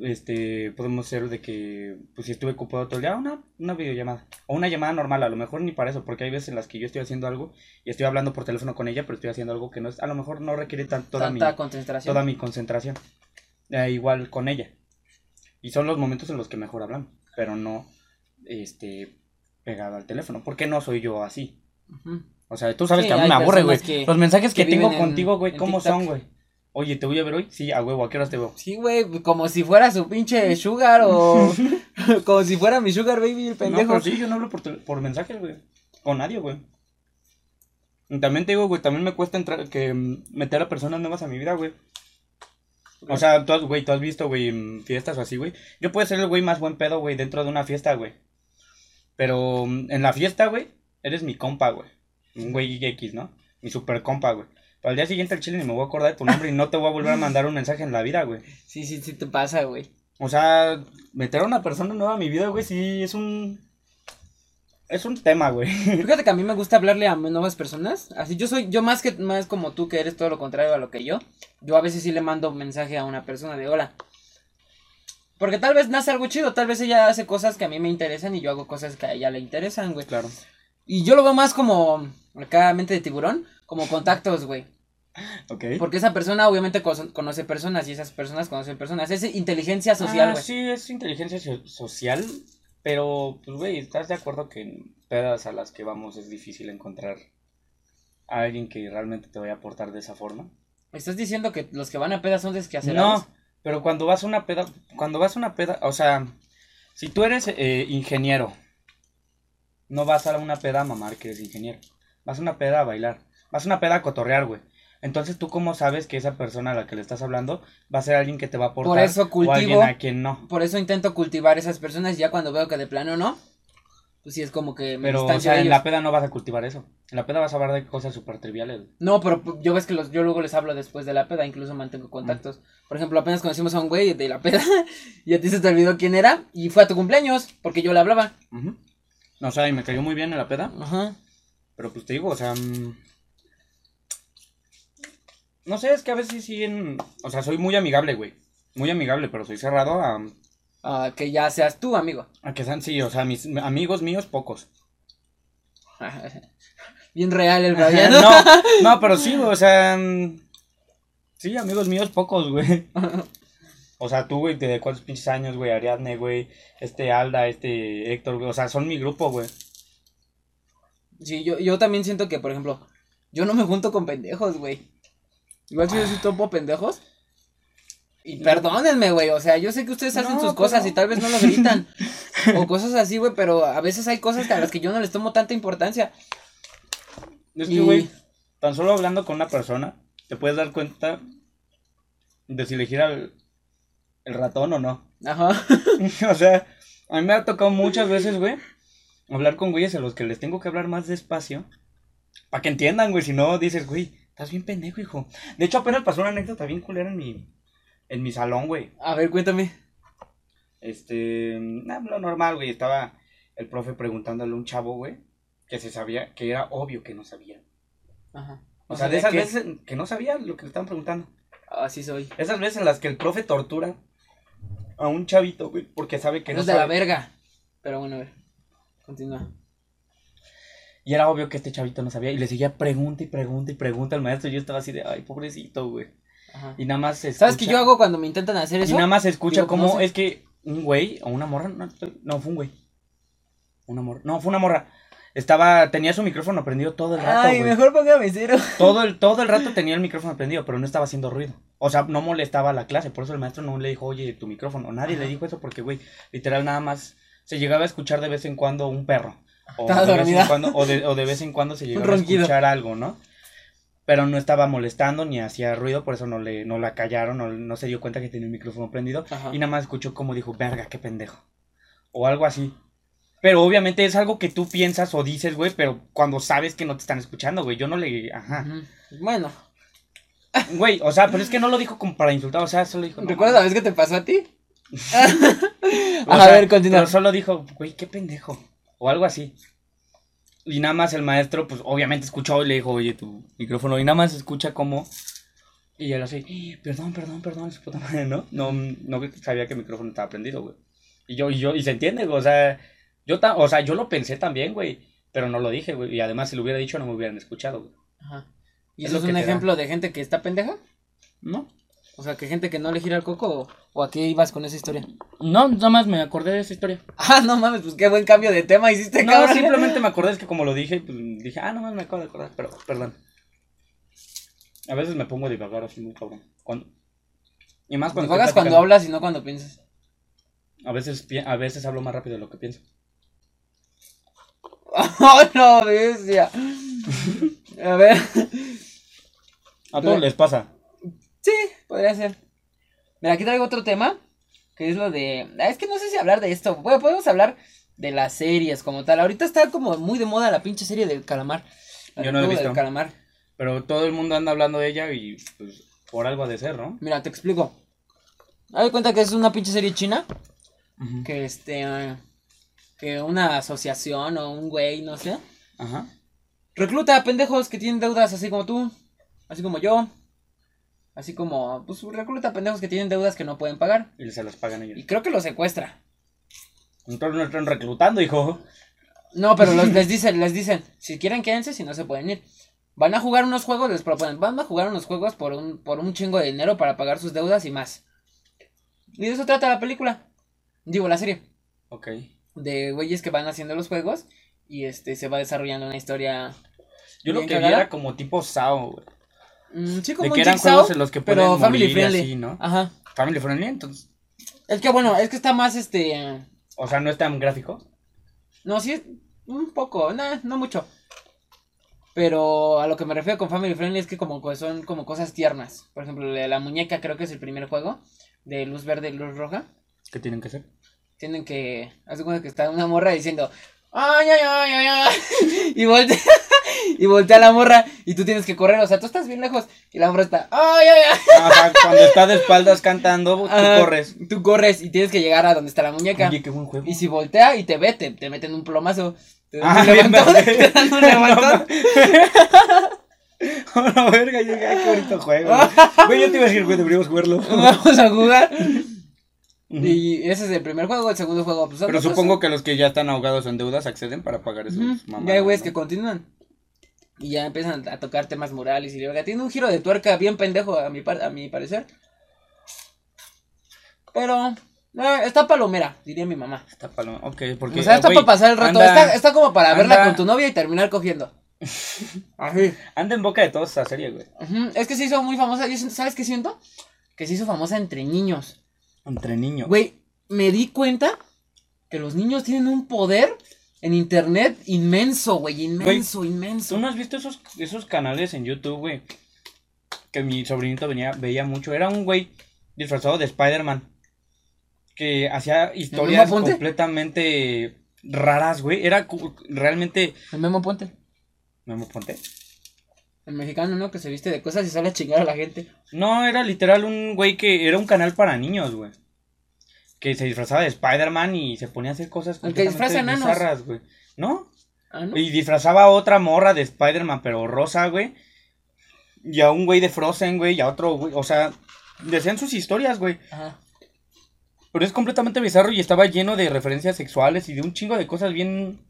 B: este, podemos ser de que, pues si estuve ocupado todo el día, una, una videollamada. O una llamada normal, a lo mejor ni para eso, porque hay veces en las que yo estoy haciendo algo y estoy hablando por teléfono con ella, pero estoy haciendo algo que no es, a lo mejor no requiere tan, toda mi,
A: Tanta concentración.
B: toda mi concentración. Eh, igual con ella. Y son los momentos en los que mejor hablamos, pero no, este, pegado al teléfono, porque no soy yo así. O sea, tú sabes
A: Sí,
B: que a mí me aburre, güey. Los mensajes que,
A: que
B: tengo contigo, güey, ¿cómo
A: TikTok.
B: son, güey? Oye, ¿te voy a ver hoy? Sí, a huevo, ¿a qué horas te veo?
A: Sí, güey, como si fuera su pinche sugar o como si fuera mi sugar baby, el
B: No,
A: pendejo.
B: pero sí, yo no hablo por, mensajes, güey. Con nadie, güey. También te digo, güey, también me cuesta entrar, que mm, meter a personas nuevas a mi vida, güey. O sea, tú has, güey, tú has visto, güey, en fiestas o así, güey. Yo puedo ser el güey más buen pedo, güey, dentro de una fiesta, güey. Pero mm, en la fiesta, güey, eres mi compa, güey. Un güey X, ¿no? Mi super compa, güey. Al día siguiente al chile ni me voy a acordar de tu nombre y no te voy a volver a mandar un mensaje en la vida, güey.
A: Sí, sí, sí te pasa, güey.
B: O sea, meter a una persona nueva a mi vida, güey, sí es un. Es un tema, güey.
A: Fíjate que a mí me gusta hablarle a nuevas personas. Así yo soy, yo más que más como tú que eres todo lo contrario a lo que yo. Yo a veces sí le mando un mensaje a una persona de hola. Porque tal vez nace algo chido, tal vez ella hace cosas que a mí me interesan y yo hago cosas que a ella le interesan, güey.
B: Claro.
A: Y yo lo veo más como, acá mente de tiburón, como contactos, güey.
B: Ok.
A: Porque esa persona obviamente co- conoce personas y esas personas conocen personas. Es inteligencia social,
B: Ah,
A: güey.
B: sí, es inteligencia so- social. Pero, pues, güey, ¿estás de acuerdo que en pedas a las que vamos es difícil encontrar a alguien que realmente te vaya a aportar de esa forma?
A: ¿Estás diciendo que los que van a pedas son desquacerados?
B: No, pero cuando vas a una peda, cuando vas a una peda, o sea, si tú eres eh, ingeniero, no vas a una peda a mamar que eres ingeniero. Vas a una peda a bailar. Vas a una peda a cotorrear, güey. Entonces, ¿tú cómo sabes que esa persona a la que le estás hablando va a ser alguien que te va a aportar?
A: Por eso
B: O
A: cultivo-
B: alguien a quien no.
A: Por eso intento cultivar esas personas y ya cuando veo que de plano no, pues sí es como que me
B: Pero, o sea, en la peda no vas a cultivar eso. En la peda vas a hablar de cosas súper triviales.
A: No, pero p- yo ves que los, yo luego les hablo después de la peda, incluso mantengo contactos. Por ejemplo, apenas conocimos a un güey de la peda y a ti se te olvidó quién era y fue a tu cumpleaños porque yo le hablaba.
B: Ujú. O sea, y me cayó muy bien en la peda.
A: Ajá.
B: Pero pues te digo, o sea. No sé, es que a veces sí en. O sea, soy muy amigable, güey. Muy amigable, pero soy cerrado a,
A: Ah, que ya seas tú, amigo.
B: a que sean, sí, o sea, mis amigos míos, pocos.
A: Bien real el Brian.
B: no, no, pero sí, güey, o sea. Sí, amigos míos, pocos, güey. O sea, tú, güey, de cuántos pinches años, güey, Ariadne, güey, este Alda, este Héctor, güey, o sea, son mi grupo, güey.
A: Sí, yo, yo también siento que, por ejemplo, yo no me junto con pendejos, güey. Igual si yo sí topo pendejos. Y perdónenme, güey, o sea, yo sé que ustedes hacen
B: No,
A: sus cosas
B: pero-
A: y tal vez no lo gritan. o cosas así, güey, pero a veces hay cosas a las que yo no les tomo tanta importancia.
B: Es
A: Y-
B: que, güey, tan solo hablando con una persona, te puedes dar cuenta de si elegir al el ratón o no.
A: Ajá.
B: o sea, a mí me ha tocado muchas veces, güey, hablar con güeyes a los que les tengo que hablar más despacio. Para que entiendan, güey, si no dices, güey, estás bien pendejo, hijo. De hecho, apenas pasó una anécdota bien culera en mi, en mi salón, güey.
A: A ver, cuéntame.
B: Este, nah, lo normal, güey, estaba el profe preguntándole a un chavo, güey, que se sabía, que era obvio que no sabía.
A: Ajá.
B: O sea, de
A: ¿sabía
B: esas veces que no sabía lo que le estaban preguntando.
A: Así soy.
B: Esas veces en las que el profe tortura a un chavito, güey, porque sabe que
A: Que
B: no
A: es de la verga. Pero bueno, a ver. Continúa.
B: Y era obvio que este chavito no sabía. Y le seguía pregunta y pregunta y pregunta al maestro. Y yo estaba así de, ay, pobrecito, güey.
A: Ajá.
B: Y nada más se
A: ¿Sabes qué yo hago cuando me intentan hacer
B: Y
A: eso?
B: nada más se escucha como es que un güey o una morra. No, no, fue un güey. Una morra. No, fue una morra. Estaba, tenía su micrófono prendido todo el rato,
A: Ay,
B: güey.
A: mejor póngame cero.
B: Todo el, todo el rato tenía el micrófono prendido, pero no estaba haciendo ruido. O sea, no molestaba a la clase. Por eso el maestro no le dijo, oye, tu micrófono. Nadie
A: Ajá.
B: le dijo eso porque, güey, literal nada más se llegaba a escuchar de vez en cuando un perro. O
A: Estaba
B: de, vez en cuando, o, de, o de vez en cuando se llegaba a escuchar algo, ¿no? Pero no estaba molestando ni hacía ruido, por eso no le no la callaron, no, no se dio cuenta que tenía el micrófono prendido.
A: Ajá.
B: Y nada más escuchó como dijo, verga, qué pendejo. O algo así. Pero obviamente es algo que tú piensas o dices, güey, pero cuando sabes que no te están escuchando, güey. Yo no le. Ajá.
A: Bueno,
B: Güey, o sea, pero es que no lo dijo como para insultar, o sea, solo dijo. no
A: ¿recuerdas la vez que te pasó a ti? A
B: sea,
A: ver, continúa.
B: Pero solo dijo, güey, qué pendejo. O algo así. Y nada más el maestro, pues obviamente escuchó y le dijo, oye, tu micrófono. Y nada más escucha cómo. Y él así, perdón, perdón, perdón, su puta madre, ¿no? No, no sabía que el micrófono estaba prendido, güey. Y yo, y yo, y se entiende, güey, o sea, yo, ta- o sea, yo lo pensé también, güey, pero no lo dije, güey. Y además, si lo hubiera dicho, no me hubieran escuchado, güey.
A: Ajá. ¿Y
B: Es
A: eso es un
B: da.
A: ejemplo de gente que está pendeja?
B: ¿No?
A: O sea, que gente que no le gira el coco o, o a qué ibas con esa historia.
B: No, nada más me acordé de esa historia.
A: Ah, no mames, pues qué buen cambio de tema hiciste,
B: No,
A: cabrón.
B: simplemente me acordé, es que como lo dije, pues dije, ah, no más me acabo de acordar, pero perdón. A veces me pongo a divagar así muy cabrón. Cuando... Y más cuando. estoy
A: cuando hablas y no cuando piensas.
B: A veces, a veces hablo más rápido de lo que pienso.
A: ¡Oh, no, bestia! A ver.
B: A todos les pasa.
A: Sí, podría ser. Mira, aquí traigo otro tema. Que es lo de. ah, Es que no sé si hablar de esto. Bueno, podemos hablar de las series como tal. Ahorita está como muy de moda la pinche serie del calamar. La
B: Yo no la he
A: del
B: visto.
A: calamar.
B: Pero todo el mundo anda hablando de ella y pues por algo ha de ser, ¿no?
A: Mira, te explico. Haz de cuenta que es una pinche serie china. Que este. ah, Que una asociación o un güey, no sé.
B: Ajá.
A: Recluta a pendejos que tienen deudas así como tú. Así como yo. Así como. Pues recluta pendejos que tienen deudas que no pueden pagar.
B: Y se las pagan ellos.
A: Y creo que los secuestra.
B: Entonces no están reclutando, hijo.
A: No, pero los- les dicen, les dicen, si quieren quédense, si no se pueden ir. Van a jugar unos juegos, les proponen, van a jugar unos juegos por un, por un chingo de dinero para pagar sus deudas y más. Y de eso trata la película. Digo, la serie.
B: Ok.
A: De güeyes que van haciendo los juegos y este se va desarrollando una historia.
B: Yo lo que vi era como tipo SAO, güey.
A: Mm, sí,
B: De
A: como un
B: que eran
A: Jigsaw,
B: juegos en los que
A: pero
B: pueden
A: family
B: morir y
A: friendly.
B: así, ¿no?
A: Ajá.
B: Family friendly, entonces.
A: Es que bueno, es que está más este.
B: O sea, no es tan gráfico.
A: No, sí, es un poco, nah, no mucho. Pero a lo que me refiero con Family Friendly es que como son como cosas tiernas. Por ejemplo, la, la muñeca creo que es el primer juego de luz verde y luz roja.
B: ¿Qué tienen que hacer?
A: Tienen que... Hace cuenta que está una morra diciendo... ¡Ay, ay, ay, ay, ay! Y voltea, y voltea la morra y tú tienes que correr. O sea, tú estás bien lejos y la morra está... ¡Ay, ay, ay!
B: Ajá, cuando está de espaldas cantando, tú
A: Ajá,
B: corres.
A: Tú corres y tienes que llegar a donde está la muñeca.
B: Oye, qué buen juego.
A: Y si voltea y te ve, te, te meten un plomazo. Te dan
B: Ah,
A: un
B: bien,
A: levantón. Te dan un levantón.
B: Oh, la verga, yo dije, ay, qué bonito juego. Güey, yo te iba a decir, güey, deberíamos jugarlo.
A: Vamos a jugar. Y ese es el primer juego, el segundo juego, pues
B: Pero supongo que los que ya están ahogados en deudas acceden para pagar esos mamadas,
A: Ya hay güeyes
B: ¿no?
A: que continúan. Y ya empiezan a tocar temas morales y verga. Tiene un giro de tuerca bien pendejo a mi, par- a mi parecer. Pero eh, está palomera, diría mi mamá.
B: Está paloma. Ok, porque.
A: o sea, está para pasar el rato.
B: anda-
A: está, está como para verla con tu novia y terminar cogiendo. Así.
B: Anda en boca de todos esa serie, güey.
A: Es que se hizo muy famosa. ¿Sabes qué siento? Que se hizo famosa entre niños.
B: Entre niños.
A: Güey, me di cuenta que los niños tienen un poder en internet inmenso, güey. Inmenso, inmenso.
B: ¿Tú no has visto esos, esos canales en YouTube, güey? Que mi sobrinito venía, veía mucho. Era un güey disfrazado de Spider-Man. Que hacía historias completamente raras, güey. Era realmente.
A: El Memo Ponte.
B: Memo Ponte.
A: El mexicano, ¿no? Que se viste de cosas y sale a chingar a la gente.
B: No, era literal un güey que era un canal para niños, güey. Que se disfrazaba de Spider-Man y se ponía a hacer cosas completamente bizarras, güey. ¿No?
A: Ah, ¿no?
B: Y disfrazaba a otra morra de Spider-Man, pero rosa, güey. Y a un güey de Frozen, güey. Y a otro, güey. O sea, decían sus historias, güey.
A: Ajá.
B: Pero es completamente bizarro y estaba lleno de referencias sexuales y de un chingo de cosas bien.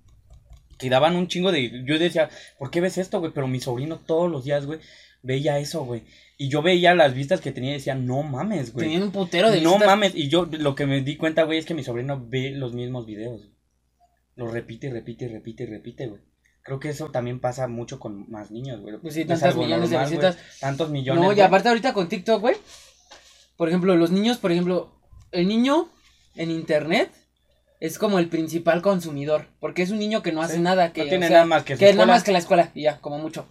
B: Que daban un chingo de. Yo decía, ¿por qué ves esto, güey? Pero mi sobrino todos los días, güey, veía eso, güey. Y yo veía las vistas que tenía y decía, no mames, güey.
A: Tenían un putero de
B: No
A: visitas.
B: mames. Y yo lo que me di cuenta, güey, es que mi sobrino ve los mismos videos. Los repite y repite y repite y repite, güey. Creo que eso también pasa mucho con más niños, güey.
A: Pues sí,
B: Es
A: tantas
B: algo
A: millones de
B: normal,
A: visitas.
B: Tantos millones.
A: No, y
B: güey.
A: aparte ahorita con TikTok, güey. Por ejemplo, los niños, por ejemplo, el niño en internet es como el principal consumidor. Porque es un niño que no hace
B: Sí,
A: nada. Que,
B: no tiene
A: o sea,
B: nada más que
A: que nada más que la escuela. Y ya, como mucho.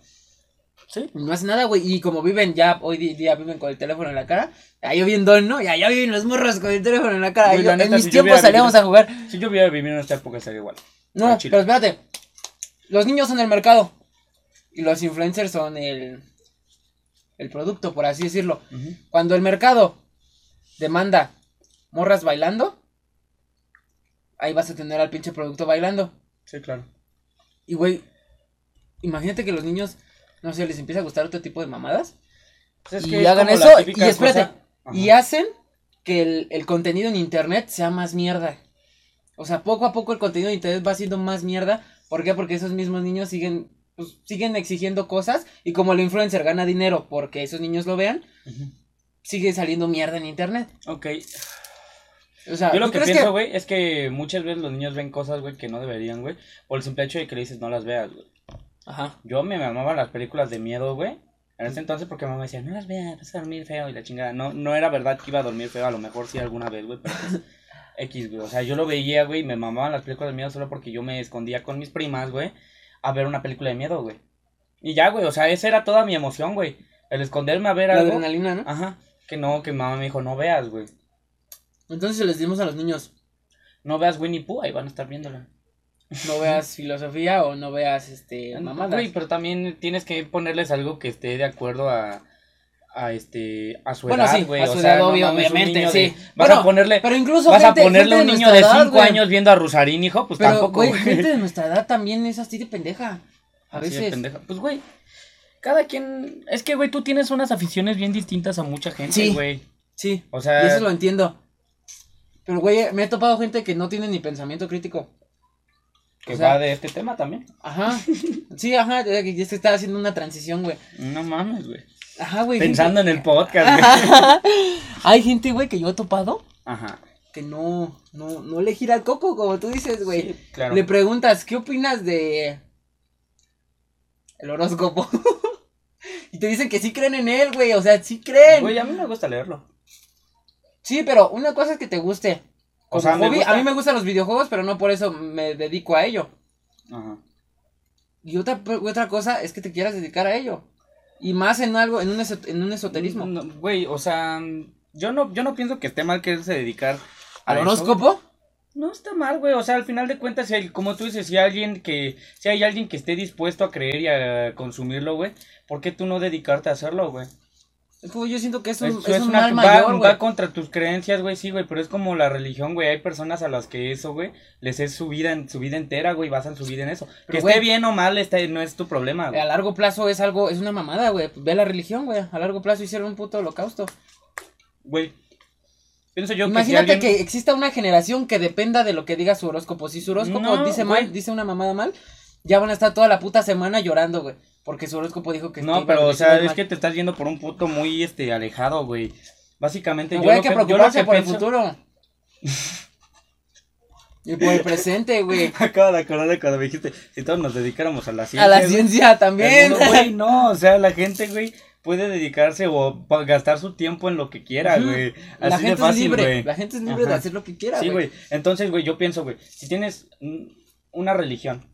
B: Sí.
A: No hace nada, güey. Y como viven ya, hoy día viven con el teléfono en la cara. Ya yo viendo, ¿no? Ya, ya viven los morros con el teléfono en la cara. Yo- en mis
B: si
A: tiempos salíamos
B: vivido-
A: a jugar.
B: Si yo hubiera vivido en esta época sería igual.
A: No, pero espérate. Los niños son el mercado. Y los influencers son el. El producto, por así decirlo. Cuando el mercado demanda morras bailando, ahí vas a tener al pinche producto bailando.
B: Sí, claro.
A: Y güey, imagínate que los niños, no sé, les empieza a gustar otro tipo de mamadas.
B: Pues es
A: y
B: que
A: hagan eso y espérate. Y hacen que el, el contenido en internet sea más mierda. O sea, poco a poco el contenido de internet va siendo más mierda. ¿Por qué? Porque esos mismos niños siguen, pues, siguen exigiendo cosas. Y como el influencer gana dinero porque esos niños lo vean, sigue saliendo mierda en internet.
B: Ok.
A: O sea,
B: Yo lo
A: ¿tú
B: que pienso, güey, es que muchas veces los niños ven cosas, güey, que no deberían, güey. Por el simple hecho de que le dices no las veas, güey.
A: Ajá.
B: Yo me mamaba las películas de miedo, güey. En ese entonces porque mamá me decía, no las veas, vas a dormir feo y la chingada. No, no era verdad que iba a dormir feo, a lo mejor sí alguna vez, güey, pero pues, X, güey. O sea, yo lo veía, güey, y me mamaban las películas de miedo solo porque yo me escondía con mis primas, güey, a ver una película de miedo, güey. Y ya, güey, o sea, esa era toda mi emoción, güey. El esconderme a ver
A: La
B: algo.
A: adrenalina, ¿no?
B: Ajá. Que no, que mamá me dijo, no veas, güey.
A: Entonces les dimos a los niños,
B: No veas Winnie Pooh, ahí van a estar viéndola.
A: no veas filosofía o no veas, este, mamadas.
B: Güey, pero también tienes que ponerles algo que esté de acuerdo a, a este, a su
A: Bueno,
B: edad,
A: sí,
B: güey.
A: a
B: o
A: su
B: sea,
A: edad, obvio-
B: un
A: obviamente,
B: de-
A: sí.
B: vas
A: Bueno,
B: a ponerle,
A: Pero incluso
B: vas
A: gente-
B: a ponerle a
A: gente
B: un
A: de
B: niño de
A: nuestra edad,
B: 5
A: güey.
B: años viendo a Rusarín, hijo, pues
A: Pero,
B: tampoco,
A: güey, gente de nuestra edad también es así de pendeja. A
B: Así de
A: veces.
B: pendeja. Pues, güey, cada quien, es que, güey, tú tienes unas aficiones bien distintas a mucha gente,
A: Sí.
B: güey.
A: Sí.
B: O sea,
A: Y eso lo entiendo. Pero, güey, me he topado gente que no tiene ni pensamiento crítico.
B: que
A: o sea-
B: va de este tema también.
A: Ajá. Sí, ajá. Ya que está haciendo una transición, güey.
B: No mames, güey.
A: Ajá, güey.
B: Pensando en el podcast, güey.
A: Hay gente, güey, que yo he topado
B: Ajá.
A: que no, no, no le gira el coco, como tú dices, güey.
B: Sí, claro.
A: Le preguntas, ¿qué opinas de el horóscopo? y te dicen que sí creen en él, güey. O sea, sí creen.
B: Güey, a mí me gusta leerlo.
A: Sí, pero una cosa es que te guste.
B: O sea, me
A: hobby,
B: gusta-
A: a mí me gustan los videojuegos, pero no por eso me dedico a ello.
B: Ajá.
A: Y otra, otra cosa es que te quieras dedicar a ello. Y más en algo, en un, en un esoterismo.
B: No, Güey, o sea, yo no, yo no pienso que esté mal quererse dedicar a
A: ¿Al horóscopo?
B: No está mal, güey. O sea, al final de cuentas, si hay, como tú dices, si hay alguien que, si hay alguien que esté dispuesto a creer y a consumirlo, güey, ¿por qué tú no dedicarte a hacerlo, güey?
A: Es como yo siento que es un,
B: Eso
A: es
B: es
A: un mal
B: va,
A: mayor,
B: va contra tus creencias, güey, sí, güey, pero es como la religión, güey. Hay personas a las que eso, güey, les es su vida, en, su vida entera, güey, basan su vida en eso.
A: Pero,
B: que
A: güey,
B: esté bien o mal, este, no es tu problema, güey.
A: A largo plazo es algo, es una mamada, güey. Ve la religión, güey. A largo plazo hicieron un puto holocausto.
B: Güey, pienso yo
A: Imagínate
B: que si alguien...
A: que exista una generación que dependa de lo que diga su horóscopo. Si su horóscopo
B: No,
A: dice
B: güey.
A: mal, dice una mamada mal, ya van a estar toda la puta semana llorando, güey. Porque su horóscopo dijo que
B: No, pero, o sea, es
A: mal.
B: que te estás yendo por un punto muy, este, alejado, güey. Básicamente,
A: Pero,
B: yo,
A: güey, hay que preocuparse
B: que
A: por el futuro. y por el presente, güey.
B: Acabo de acordar de cuando me dijiste, si todos nos dedicáramos a la ciencia.
A: A la
B: güey,
A: ciencia
B: el
A: también.
B: mundo, güey, no, o sea, la gente, güey, puede dedicarse o gastar su tiempo en lo que quiera, güey.
A: La
B: de
A: gente es libre.
B: güey.
A: La gente es libre de hacer lo que quiera,
B: Sí,
A: güey.
B: güey. Entonces, güey, yo pienso, güey, si tienes una religión,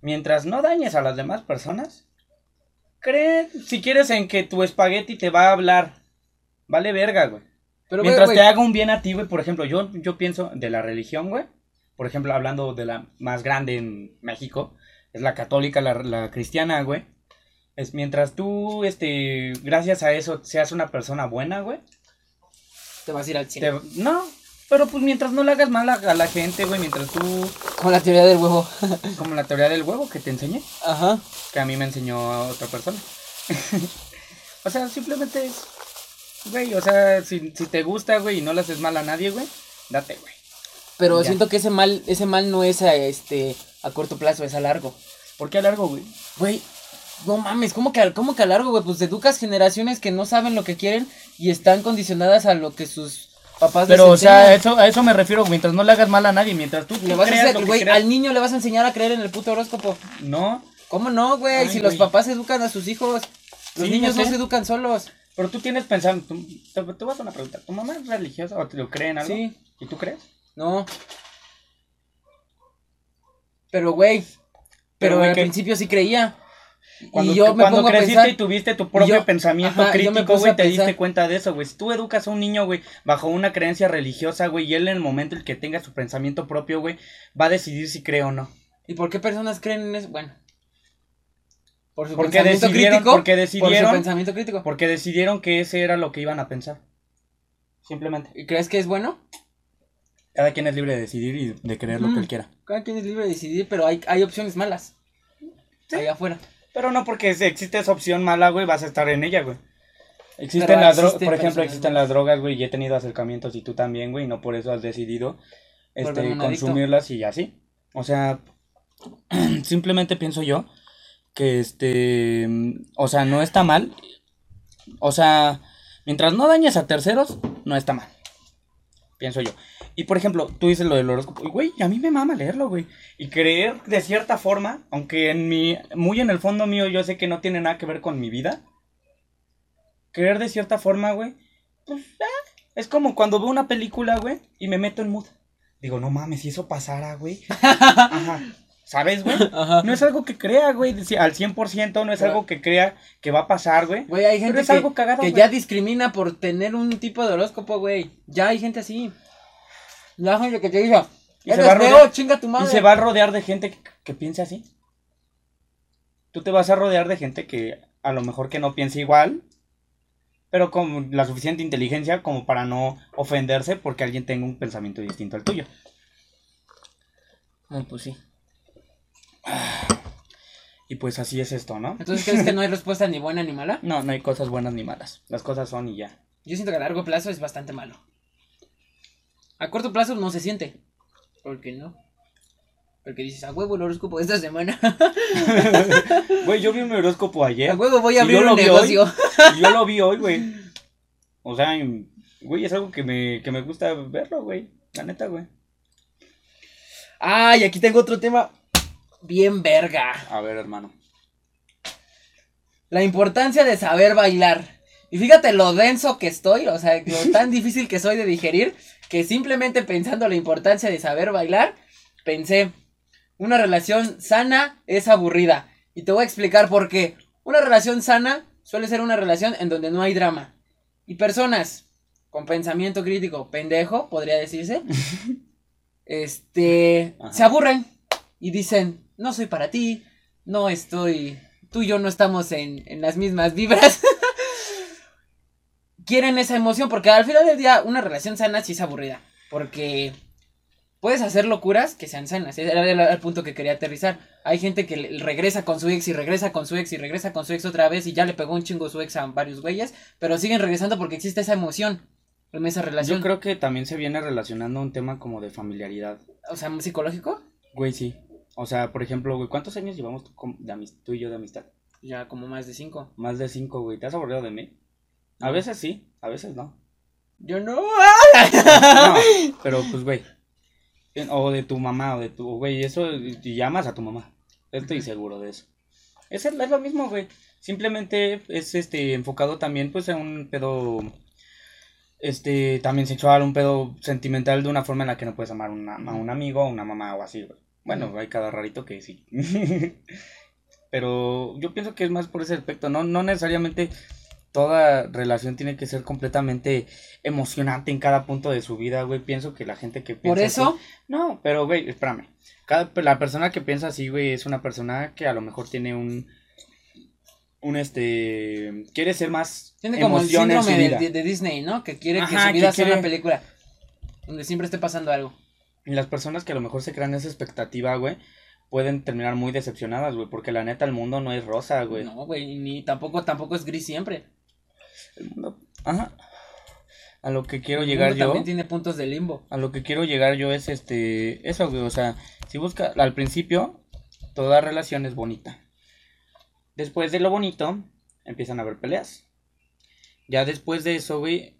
B: mientras no dañes a las demás personas, cree, si quieres, en que tu espagueti te va a hablar. Vale verga, güey.
A: Pero,
B: Mientras
A: güey,
B: te haga un bien a ti, güey, por ejemplo, yo, yo pienso de la religión, güey. Por ejemplo, hablando de la más grande en México, es la católica, la, la cristiana, güey. Es mientras tú, este, gracias a eso, seas una persona buena, güey.
A: te vas a ir al cine.
B: te- no, pero pues mientras no le hagas mal a, la gente, güey, mientras tú,
A: Como la teoría del huevo.
B: como la teoría del huevo que te enseñé,
A: Ajá.
B: que a mí me enseñó a otra persona. o sea, simplemente es, güey, o sea, si, si te gusta, güey, y no le haces mal a nadie, güey, date, güey.
A: Pero
B: Ya.
A: siento que ese mal, ese mal no es a este a corto plazo, es a largo.
B: ¿Por qué a largo, güey?
A: Güey, no mames, ¿cómo que, cómo que a largo, güey? Pues educas generaciones que no saben lo que quieren y están condicionadas a lo que sus papás
B: Pero, o sea,
A: enseñan.
B: eso, a eso me refiero, mientras no le hagas mal a nadie, mientras tú,
A: le vas a
B: creas
A: hacer,
B: lo que
A: güey,
B: creas.
A: al niño le vas a enseñar a creer en el puto horóscopo.
B: No,
A: ¿Cómo no, güey?
B: Ay,
A: Si los
B: güey.
A: papás educan a sus hijos, los
B: Sí,
A: niños no
B: sé.
A: se educan solos.
B: pero tú tienes pensando, tú- te, te voy a hacer una pregunta, ¿tu mamá es religiosa o te lo cree en algo?
A: Sí.
B: ¿Y tú crees?
A: No. Pero, güey, pero,
B: güey,
A: al
B: ¿qué?
A: principio sí creía.
B: Cuando,
A: y yo me
B: cuando
A: pongo a
B: creciste
A: pensar,
B: y tuviste tu propio
A: yo-
B: pensamiento
A: ajá,
B: crítico, güey, te
A: pensar.
B: diste cuenta de eso, güey. Si tú educas a un niño, güey, bajo una creencia religiosa, güey, y él en el momento en el que tenga su pensamiento propio, güey, va a decidir si cree o no.
A: ¿Y por qué personas creen en eso? Bueno. Por su
B: Porque
A: pensamiento
B: decidieron,
A: crítico.
B: porque
A: por su
B: decidieron,
A: pensamiento crítico.
B: porque decidieron que ese era lo que iban a pensar. Simplemente.
A: ¿Y crees que es bueno?
B: Cada quien es libre de decidir y de creer lo que él quiera.
A: Cada quien es libre de decidir, pero hay, hay opciones malas. Allá afuera.
B: Pero no porque si existe esa opción mala, güey, vas a estar en ella, güey. Existen
A: Pero
B: las drogas, por ejemplo, existen las drogas, güey, y he tenido acercamientos y tú también, güey, y no por eso has decidido este, consumirlas y así. O sea, simplemente pienso yo que este, o sea, no está mal. O sea, mientras no dañes a terceros, no está mal. Pienso yo. Y por ejemplo, tú dices lo del horóscopo. y, Güey, a mí me mama leerlo, güey. Y creer de cierta forma, aunque en mi, muy en el fondo mío yo sé que no tiene nada que ver con mi vida. Creer de cierta forma, güey. Pues, ah, es como cuando veo una película, güey, y me meto en mood. Digo, no mames, si eso pasara, güey. Ajá. ¿Sabes, güey?
A: Ajá.
B: No es algo que crea, güey, al 100%, no es
A: Claro.
B: algo que crea que va a pasar, güey.
A: Güey, hay
B: Pero
A: gente
B: es
A: que,
B: algo cagado,
A: que ya discrimina por tener un tipo de horóscopo, güey. Ya hay gente así. La gente que te dice,
B: Y se va a
A: feo,
B: rodear-
A: chinga tu
B: Y
A: madre.
B: se va a rodear de gente que, que piense así. Tú te vas a rodear de gente que a lo mejor que no piense igual, pero con la suficiente inteligencia como para no ofenderse porque alguien tenga un pensamiento distinto al tuyo.
A: No, pues sí.
B: Y pues así es esto, ¿no?
A: Entonces, ¿crees que no hay respuesta ni buena ni mala?
B: No, no hay cosas buenas ni malas. Las cosas son y ya.
A: Yo siento que a largo plazo es bastante malo. A corto plazo no se siente. ¿Por qué no? Porque dices, a huevo el horóscopo de esta semana.
B: Güey, yo vi mi horóscopo ayer.
A: a huevo voy a abrir un negocio.
B: Y yo lo vi hoy, güey. O sea, güey, es algo que me, que me gusta verlo, güey. La neta, güey.
A: Ay, aquí tengo otro tema bien verga.
B: A ver, hermano.
A: La importancia de saber bailar. Y fíjate lo denso que estoy, o sea, lo tan difícil que soy de digerir, que simplemente pensando la importancia de saber bailar, pensé, una relación sana es aburrida. Y te voy a explicar por qué. Una relación sana suele ser una relación en donde no hay drama. Y personas con pensamiento crítico pendejo, podría decirse, este,
B: Ajá.
A: se aburren y dicen, no soy para ti, no estoy, tú y yo no estamos en, en las mismas vibras. Quieren esa emoción porque al final del día una relación sana sí es aburrida. Porque puedes hacer locuras que sean sanas. Era el, el punto que quería aterrizar. Hay gente que regresa con su ex y regresa con su ex y regresa con su ex otra vez y ya le pegó un chingo su ex a varios güeyes. Pero siguen regresando porque existe esa emoción en esa relación.
B: Yo creo que también se viene relacionando un tema como de familiaridad.
A: O sea, psicológico.
B: Güey, sí. O sea, por ejemplo, güey, ¿cuántos años llevamos tú, de tú y yo de amistad?
A: Ya como más de cinco.
B: Más de cinco, güey. ¿Te has aburrido de mí? A veces sí, a veces no.
A: Yo no.
B: No, pero pues, güey. O de tu mamá, o de tu, güey, eso, y llamas a tu mamá. Estoy seguro de eso. Es, es lo mismo, güey. Simplemente es este enfocado también, pues, en un pedo. Este, también sexual, un pedo sentimental de una forma en la que no puedes amar una- a un amigo o una mamá o así, güey. Bueno, hay cada rarito que sí. Pero yo pienso que es más por ese aspecto, no, no necesariamente toda relación tiene que ser completamente emocionante en cada punto de su vida, güey. Pienso que la gente que piensa
A: Por eso,
B: así- no, pero güey, espérame. Cada, la persona que piensa así, güey, es una persona que a lo mejor tiene un un este quiere ser más
A: tiene como el síndrome de, de Disney, ¿no? Que quiere que su vida
B: que
A: sea una película. Donde siempre esté pasando algo.
B: Y las personas que a lo mejor se crean esa expectativa, güey, pueden terminar muy decepcionadas, güey, porque la neta el mundo no es rosa, güey.
A: No, güey, ni tampoco, tampoco es gris siempre.
B: El mundo, ajá. A lo que quiero
A: El
B: llegar yo,
A: También tiene puntos de limbo.
B: a lo que quiero llegar yo es este, eso, güey, o sea, si busca, al principio, toda relación es bonita. Después de lo bonito, empiezan a haber peleas. Ya después de eso, güey,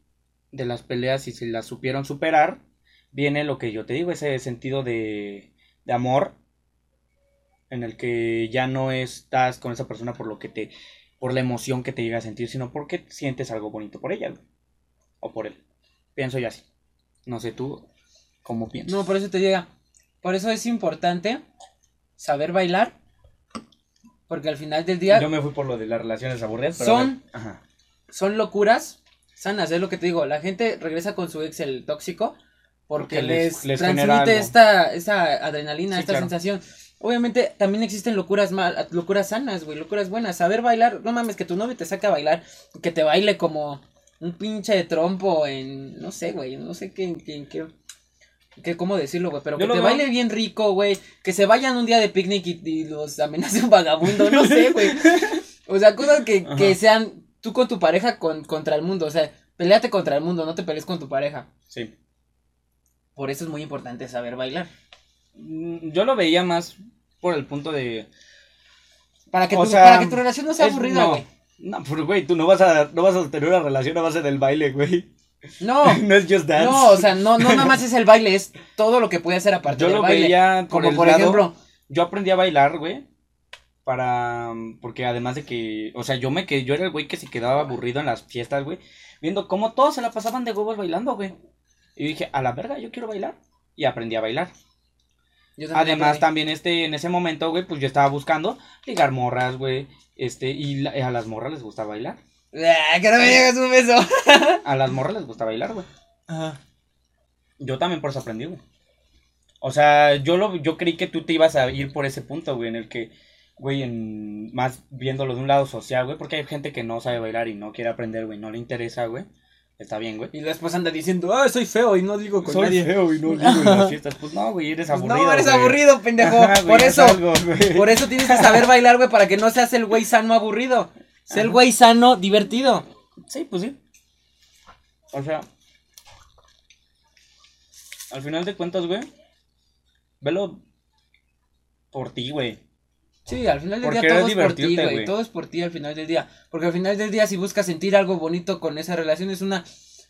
B: de las peleas, si se las supieron superar, viene lo que yo te digo, ese sentido de, de amor, en el que ya no estás con esa persona por lo que te, por la emoción que te llega a sentir, sino porque sientes algo bonito por ella, güey, o por él. Pienso yo así. No sé tú, ¿cómo piensas?
A: No, por eso te llega. Por eso es importante saber bailar. Porque al final del día
B: Yo me fui por lo de las relaciones aburridas, pero
A: Son-
B: Ajá.
A: son locuras sanas, es lo que te digo. La gente regresa con su ex el tóxico porque
B: Porque les-
A: transmite esta, esta adrenalina,
B: Sí,
A: esta
B: claro.
A: sensación. Obviamente también existen locuras mal, locuras sanas, güey, locuras buenas. Saber bailar, no mames, que tu novio te saque a bailar, que te baile como un pinche trompo en, no sé, güey, no sé qué, qué, qué- que cómo decirlo, güey, pero
B: Yo
A: que te
B: veo-
A: baile bien rico, güey, que se vayan un día de picnic y, y los amenace un vagabundo, no sé, güey. O sea, cosas que, que sean tú con tu pareja con, contra el mundo, o sea, peleate contra el mundo, no te pelees con tu pareja.
B: Sí.
A: Por eso es muy importante saber bailar.
B: Mm, Yo lo veía más por el punto de.
A: Para que, tu,
B: sea,
A: para que tu relación no sea
B: es-
A: aburrida,
B: no.
A: güey.
B: No, pero güey, tú no vas a, no vas a tener una relación a base del baile, güey.
A: No,
B: no es just dance.
A: no, o sea, no, no nada más es el baile, es todo lo que puede hacer aparte
B: yo
A: del
B: lo
A: baile.
B: veía por
A: Como
B: el
A: por
B: lado-
A: ejemplo,
B: Yo aprendí a bailar, güey. Para. Porque además de que. O sea, yo me que yo era el güey que se quedaba aburrido en las fiestas, güey. Viendo cómo todos se la pasaban de huevos bailando, güey. Y dije, a la verga, yo quiero bailar. Y aprendí a bailar.
A: Yo también
B: Además, también este, en ese momento, güey, pues yo estaba buscando ligar morras, güey. Este, y la- a las morras les gusta bailar.
A: Ah, que no me llegues un beso.
B: A las morras les gusta bailar, güey.
A: Ajá.
B: Yo también por eso aprendí, güey. O sea, yo lo, yo creí que tú te ibas a ir por ese punto, güey, en el que, güey, en, más viéndolo de un lado social, güey, porque hay gente que no sabe bailar y no quiere aprender, güey, no le interesa, güey. Está bien, güey.
A: Y después anda diciendo, ah, soy feo y no digo con nadie.
B: feo y no digo en las fiestas. Pues no, güey, eres
A: Pues
B: aburrido.
A: no, eres
B: güey.
A: aburrido, pendejo.
B: Ajá, güey,
A: por eso,
B: algo,
A: por eso tienes que saber bailar, güey, para que no seas el güey sano aburrido. Sé el güey sano divertido.
B: Sí, pues sí. O sea. Al final de cuentas, güey. Velo por ti, güey.
A: Sí, al final del
B: Porque
A: día todo es por ti, güey. Todo es por ti al final del día. Porque al final del día, si buscas sentir algo bonito con esa relación, es una,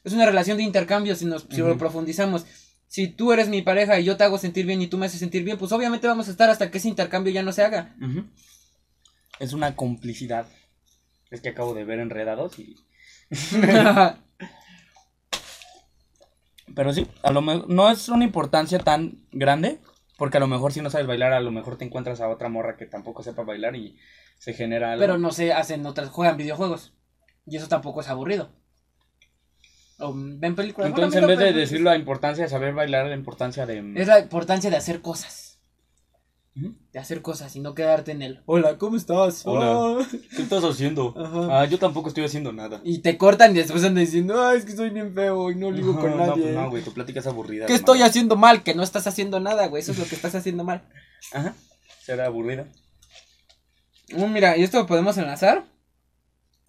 A: es una relación de intercambio si, nos, si lo profundizamos. Si tú eres mi pareja y yo te hago sentir bien y tú me haces sentir bien, pues obviamente vamos a estar hasta que ese intercambio ya no se haga.
B: Es una complicidad. Es que acabo de ver enredados y. Pero sí, a lo mejor no es una importancia tan grande. Porque a lo mejor si no sabes bailar, a lo mejor te encuentras a otra morra que tampoco sepa bailar y se genera algo.
A: Pero no se hacen otras, juegan videojuegos. Y eso tampoco es aburrido. O mm, ven películas.
B: Entonces, en vez de
A: pero-
B: decir la importancia de saber bailar, la importancia de.
A: Es la importancia de hacer cosas. De hacer cosas y no quedarte en el. Hola, ¿cómo estás?
B: Hola.
A: Ah".
B: ¿Qué estás haciendo?
A: Ajá.
B: Ah, yo tampoco estoy haciendo nada.
A: Y te cortan y después andan diciendo, ay, es que soy bien feo y no ligo
B: No,
A: con
B: no,
A: nadie.
B: pues no, güey, tu plática es aburrida.
A: ¿Qué
B: hermano.
A: estoy haciendo mal? Que no estás haciendo nada, güey. Eso es lo que estás haciendo mal.
B: Ajá, será aburrida.
A: Mm, mira, y esto lo podemos enlazar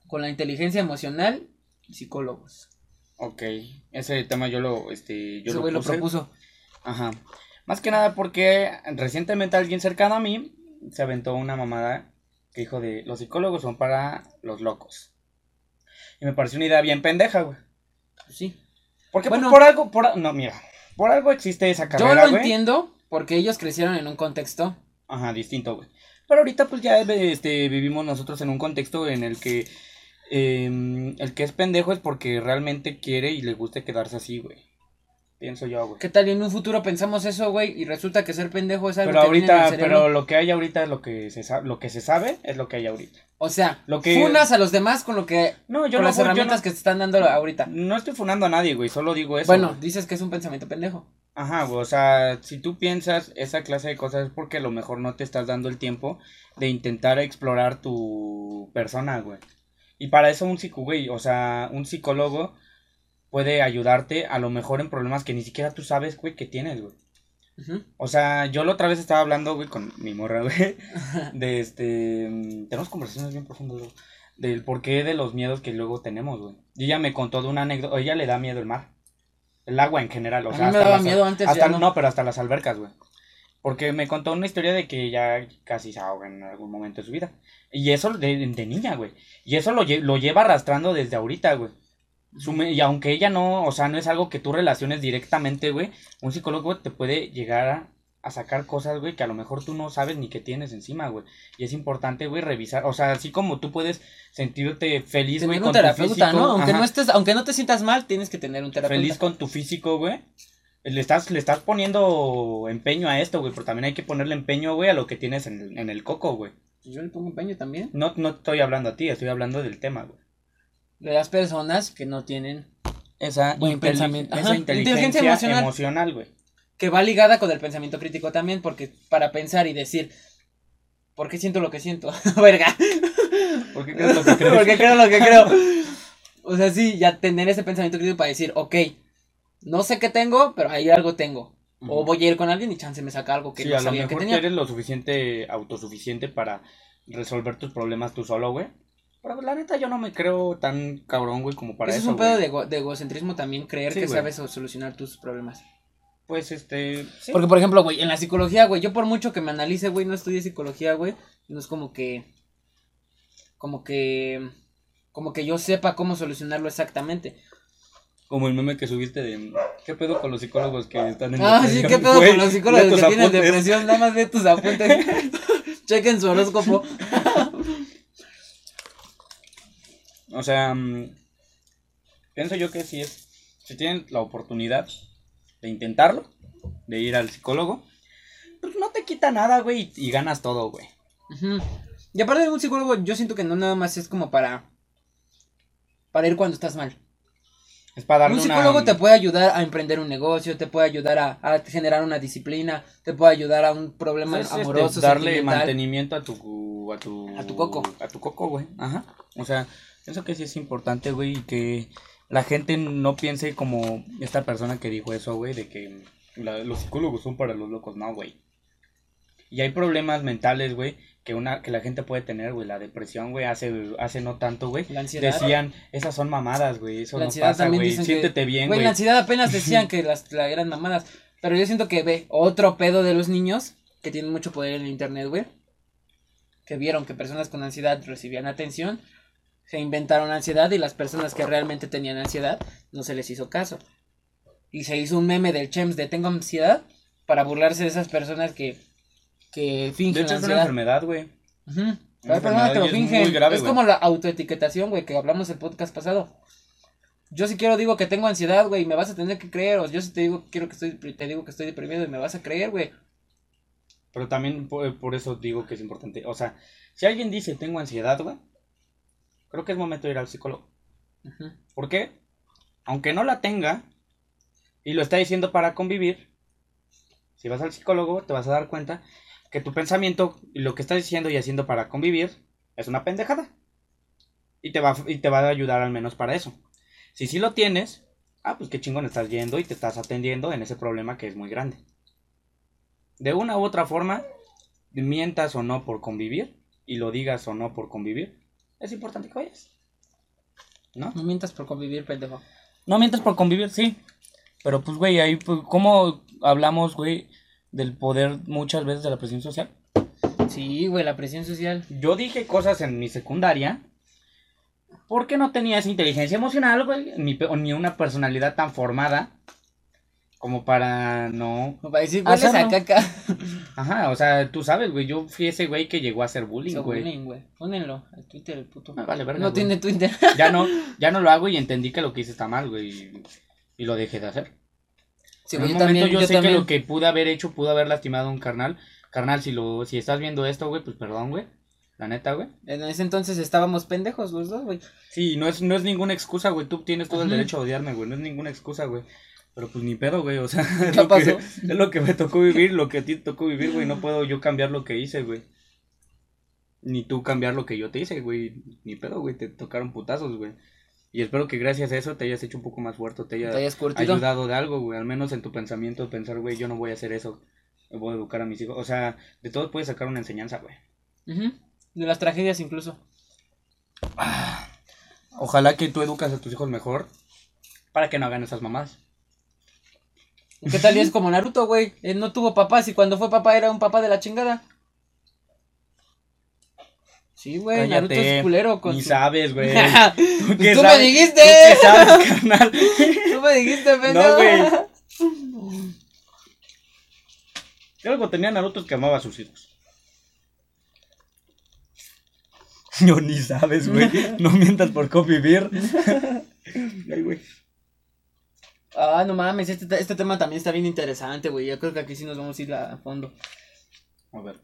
A: con la inteligencia emocional y psicólogos.
B: Ok, ese tema yo lo, este, yo
A: Ese
B: lo
A: lo propuso.
B: Ajá. Más que nada porque recientemente alguien cercano a mí se aventó una mamada que dijo de los psicólogos son para los locos. Y me pareció una idea bien pendeja, güey.
A: Pues sí.
B: Porque
A: Bueno.
B: por algo, por, no, mira, por algo existe esa
A: Yo
B: carrera,
A: lo
B: güey.
A: entiendo porque ellos crecieron en un contexto.
B: Ajá, distinto, güey. Pero ahorita pues ya este, vivimos nosotros en un contexto en el que em, el que es pendejo es porque realmente quiere y le gusta quedarse así, güey. Pienso yo, güey.
A: ¿Qué tal? Y en un futuro pensamos eso, güey, y resulta que ser pendejo es algo
B: Pero
A: que viene en el
B: ahorita, pero lo que hay ahorita es lo que se sabe, lo que se sabe es lo que hay ahorita.
A: O sea,
B: lo que-
A: funas a los demás con lo que
B: No, yo
A: con
B: no,
A: las herramientas
B: no,
A: que te están dando ahorita.
B: no estoy funando a nadie, güey, solo digo eso.
A: bueno,
B: güey.
A: dices que es un pensamiento pendejo.
B: Ajá, güey, o sea, si tú piensas esa clase de cosas es porque a lo mejor no te estás dando el tiempo de intentar explorar tu persona, güey. Y para eso un psico, güey, o sea, un psicólogo puede ayudarte a lo mejor en problemas que ni siquiera tú sabes, güey, que tienes, güey. O sea, yo la otra vez estaba hablando, güey, con mi morra, güey, de este... mm, Tenemos conversaciones bien profundas, güey, del porqué de los miedos que luego tenemos, güey. Y ella me contó de una anécdota, ella le da miedo el mar. El agua en general, o
A: A
B: sea,
A: mí me
B: hasta
A: daba miedo antes,
B: hasta,
A: ya no.
B: no, pero hasta las albercas, güey. Porque me contó una historia de que ella casi se ahoga en algún momento de su vida. Y eso de, de niña, güey. Y eso lo, lle- lo lleva arrastrando desde ahorita, güey. Su me- y aunque ella no, o sea, no es algo que tú relaciones directamente, güey, un psicólogo te puede llegar a, a sacar cosas, güey, que a lo mejor tú no sabes ni que tienes encima, güey. Y es importante, güey, revisar, o sea, así como tú puedes sentirte feliz, güey, con
A: un
B: tu
A: terapeuta,
B: físico,
A: ¿no? Aunque
B: ajá,
A: no estés, aunque no te sientas mal, tienes que tener un terapeuta.
B: feliz con tu físico, güey. Le estás, le estás poniendo empeño a esto, güey, pero también hay que ponerle empeño, güey, a lo que tienes en, el- en el coco, güey.
A: Yo le pongo empeño también.
B: No, no estoy hablando a ti, estoy hablando del tema, güey.
A: De las personas que no tienen,
B: Esa,
A: Buen pensamiento.
B: esa inteligencia,
A: inteligencia emocional.
B: emocional, güey.
A: que va ligada con el pensamiento crítico también, porque para pensar y decir, ¿por qué siento lo que siento? Verga.
B: ¿Por qué crees lo que crees?
A: Porque creo lo que creo. O sea, sí, ya tener ese pensamiento crítico para decir, ok, no sé qué tengo, pero ahí algo tengo. O voy a ir con alguien y chance me saca algo que
B: sí,
A: no
B: a lo
A: sabía
B: mejor
A: que tenía.
B: eres lo suficiente autosuficiente para resolver tus problemas tú solo, güey. Pero pues, la neta yo no me creo tan cabrón, güey, como para
A: eso
B: eso.
A: es un pedo de, ego- de egocentrismo también, creer
B: Sí,
A: que
B: güey.
A: sabes so- solucionar tus problemas.
B: Pues este. sí.
A: Porque, por ejemplo, güey, en la psicología, güey, yo por mucho que me analice, güey, no estudié psicología, güey, no es como que, como que, como que yo sepa cómo solucionarlo exactamente.
B: Como el meme que subiste de. ¿Qué pedo con los psicólogos que están en
A: Ah, sí,
B: depresión?
A: qué pedo
B: Güey,
A: con los psicólogos que tienen depresión, nada más ve tus apuntes, chequen su horóscopo.
B: O sea, mm, pienso yo que si es. Si tienen la oportunidad de intentarlo, de ir al psicólogo, pues no te quita nada, güey, y, y ganas todo, güey.
A: Ujú. Y aparte de un psicólogo, yo siento que no nada más es como para, para ir cuando estás mal.
B: Es para darle
A: Un psicólogo
B: una...
A: te puede ayudar a emprender un negocio, te puede ayudar a, a generar una disciplina, te puede ayudar a un problema
B: Es, este,
A: amoroso,
B: darle mantenimiento a tu a tu
A: A tu coco.
B: a tu coco güey ajá o sea pienso que sí es importante güey y que la gente no piense como esta persona que dijo eso güey de que la- los psicólogos son para los locos no güey y hay problemas mentales güey que una que la gente puede tener güey la depresión güey hace hace no tanto güey
A: La ansiedad.
B: decían esas son mamadas güey eso
A: La
B: no pasa güey
A: que-
B: siéntete bien
A: Güey,
B: güey
A: la ansiedad apenas decían que las la eran mamadas. Pero yo siento que ve otro pedo de los niños que tienen mucho poder en el internet, güey. Que vieron que personas con ansiedad recibían atención. Se inventaron ansiedad y las personas que realmente tenían ansiedad no se les hizo caso. Y se hizo un meme del Chems de tengo ansiedad para burlarse de esas personas que, que fingen
B: de hecho es una enfermedad güey. Una
A: Hay personas que lo
B: enfermedad es
A: fingen.
B: grave,
A: es como la autoetiquetación, güey, que hablamos el podcast pasado. Yo si quiero digo que tengo ansiedad, güey, y me vas a tener que creer. O yo si te digo quiero que estoy te digo que estoy deprimido y me vas a creer, güey.
B: Pero también por, por eso digo que es importante. O sea, si alguien dice tengo ansiedad, güey, creo que es momento de ir al psicólogo.
A: Ujú.
B: ¿Por qué? Aunque no la tenga y lo está diciendo para convivir, si vas al psicólogo te vas a dar cuenta que tu pensamiento y lo que estás diciendo y haciendo para convivir es una pendejada. Y te va, y te va a ayudar al menos para eso. Si sí lo tienes, ah, pues qué chingón estás yendo y te estás atendiendo en ese problema que es muy grande. De una u otra forma, mientas o no por convivir y lo digas o no por convivir, es importante que vayas. ¿No?
A: No mientas por convivir, pendejo.
B: No mientas por convivir, sí. Pero pues, güey, ahí, pues, ¿cómo hablamos, güey, del poder muchas veces de la presión social?
A: Sí, güey, la presión social.
B: Yo dije cosas en mi secundaria porque no tenía esa inteligencia emocional, güey, ni, ni una personalidad tan formada como para no...
A: Como para decir, hueles a
B: Hacerlo.
A: caca.
B: Ajá, o sea, tú sabes, güey, yo fui ese güey que llegó a hacer bullying,
A: Hizo
B: güey.
A: bullying, güey. Pónenlo al Twitter, el puto.
B: Ah, vale, verga,
A: no
B: güey.
A: tiene Twitter.
B: Ya no, ya no lo hago y entendí que lo que hice está mal, güey, y, y lo dejé de hacer.
A: Sí,
B: en
A: güey,
B: un
A: yo
B: momento
A: también,
B: yo,
A: yo
B: sé
A: también.
B: que lo que pude haber hecho pudo haber lastimado a un carnal. Carnal, si lo, si estás viendo esto, güey, pues perdón, güey. La neta, güey.
A: En ese entonces estábamos pendejos los dos, güey.
B: Sí, no es, no es ninguna excusa, güey. Tú tienes todo el derecho a odiarme, güey. No es ninguna excusa, güey. Pero pues ni pedo, güey. O sea, es
A: ¿Qué
B: lo, que, es lo que me tocó vivir, lo que a ti te tocó vivir, güey. No puedo yo cambiar lo que hice, güey. Ni tú cambiar lo que yo te hice, güey. Ni pedo, güey. Te tocaron putazos, güey. Y espero que gracias a eso te hayas hecho un poco más fuerte, te haya
A: Te hayas curtido.
B: ayudado de algo, güey. Al menos en tu pensamiento, pensar, güey, yo no voy a hacer eso. Voy a educar a mis hijos. O sea, de todo puedes sacar una enseñanza, güey.
A: De las tragedias incluso.
B: Ojalá que tú educas a tus hijos mejor para que no hagan esas mamás.
A: ¿Qué tal y es como Naruto, güey? Él no tuvo papás y cuando fue papá era un papá de la chingada. Sí, güey, Naruto es culero con
B: Ni
A: su-
B: sabes, güey. Qué
A: tú me dijiste.
B: ¿Tú qué sabes, carnal?
A: Tú me dijiste, pendejo.
B: No, güey. Si algo tenía Naruto que amaba a sus hijos. No, ni sabes, güey. No mientas por convivir. Ay, güey.
A: Ah, no mames, este, te- este tema también está bien interesante, güey. Yo creo que aquí sí nos vamos a ir a fondo.
B: A ver.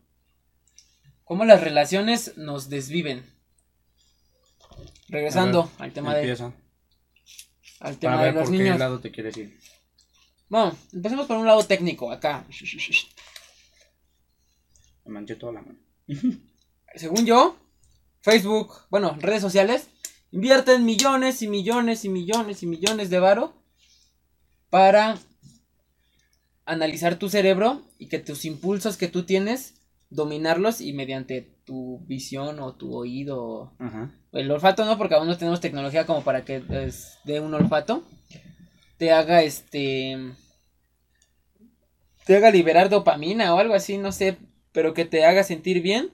A: ¿Cómo las relaciones nos desviven? Regresando
B: ver,
A: al tema de,
B: Empieza.
A: al tema
B: Para
A: de
B: ver
A: los
B: por qué
A: niños.
B: lado te quieres ir.
A: Bueno, empecemos por un lado técnico, acá.
B: Me manché toda la mano.
A: Según yo, Facebook, bueno, redes sociales, invierten millones y millones y millones y millones de varo para analizar tu cerebro y que tus impulsos que tú tienes, dominarlos y mediante tu visión o tu oído,
B: Ajá.
A: el olfato no, porque aún no tenemos tecnología como para que pues, dé un olfato, te haga este, te haga liberar dopamina o algo así, no sé, pero que te haga sentir bien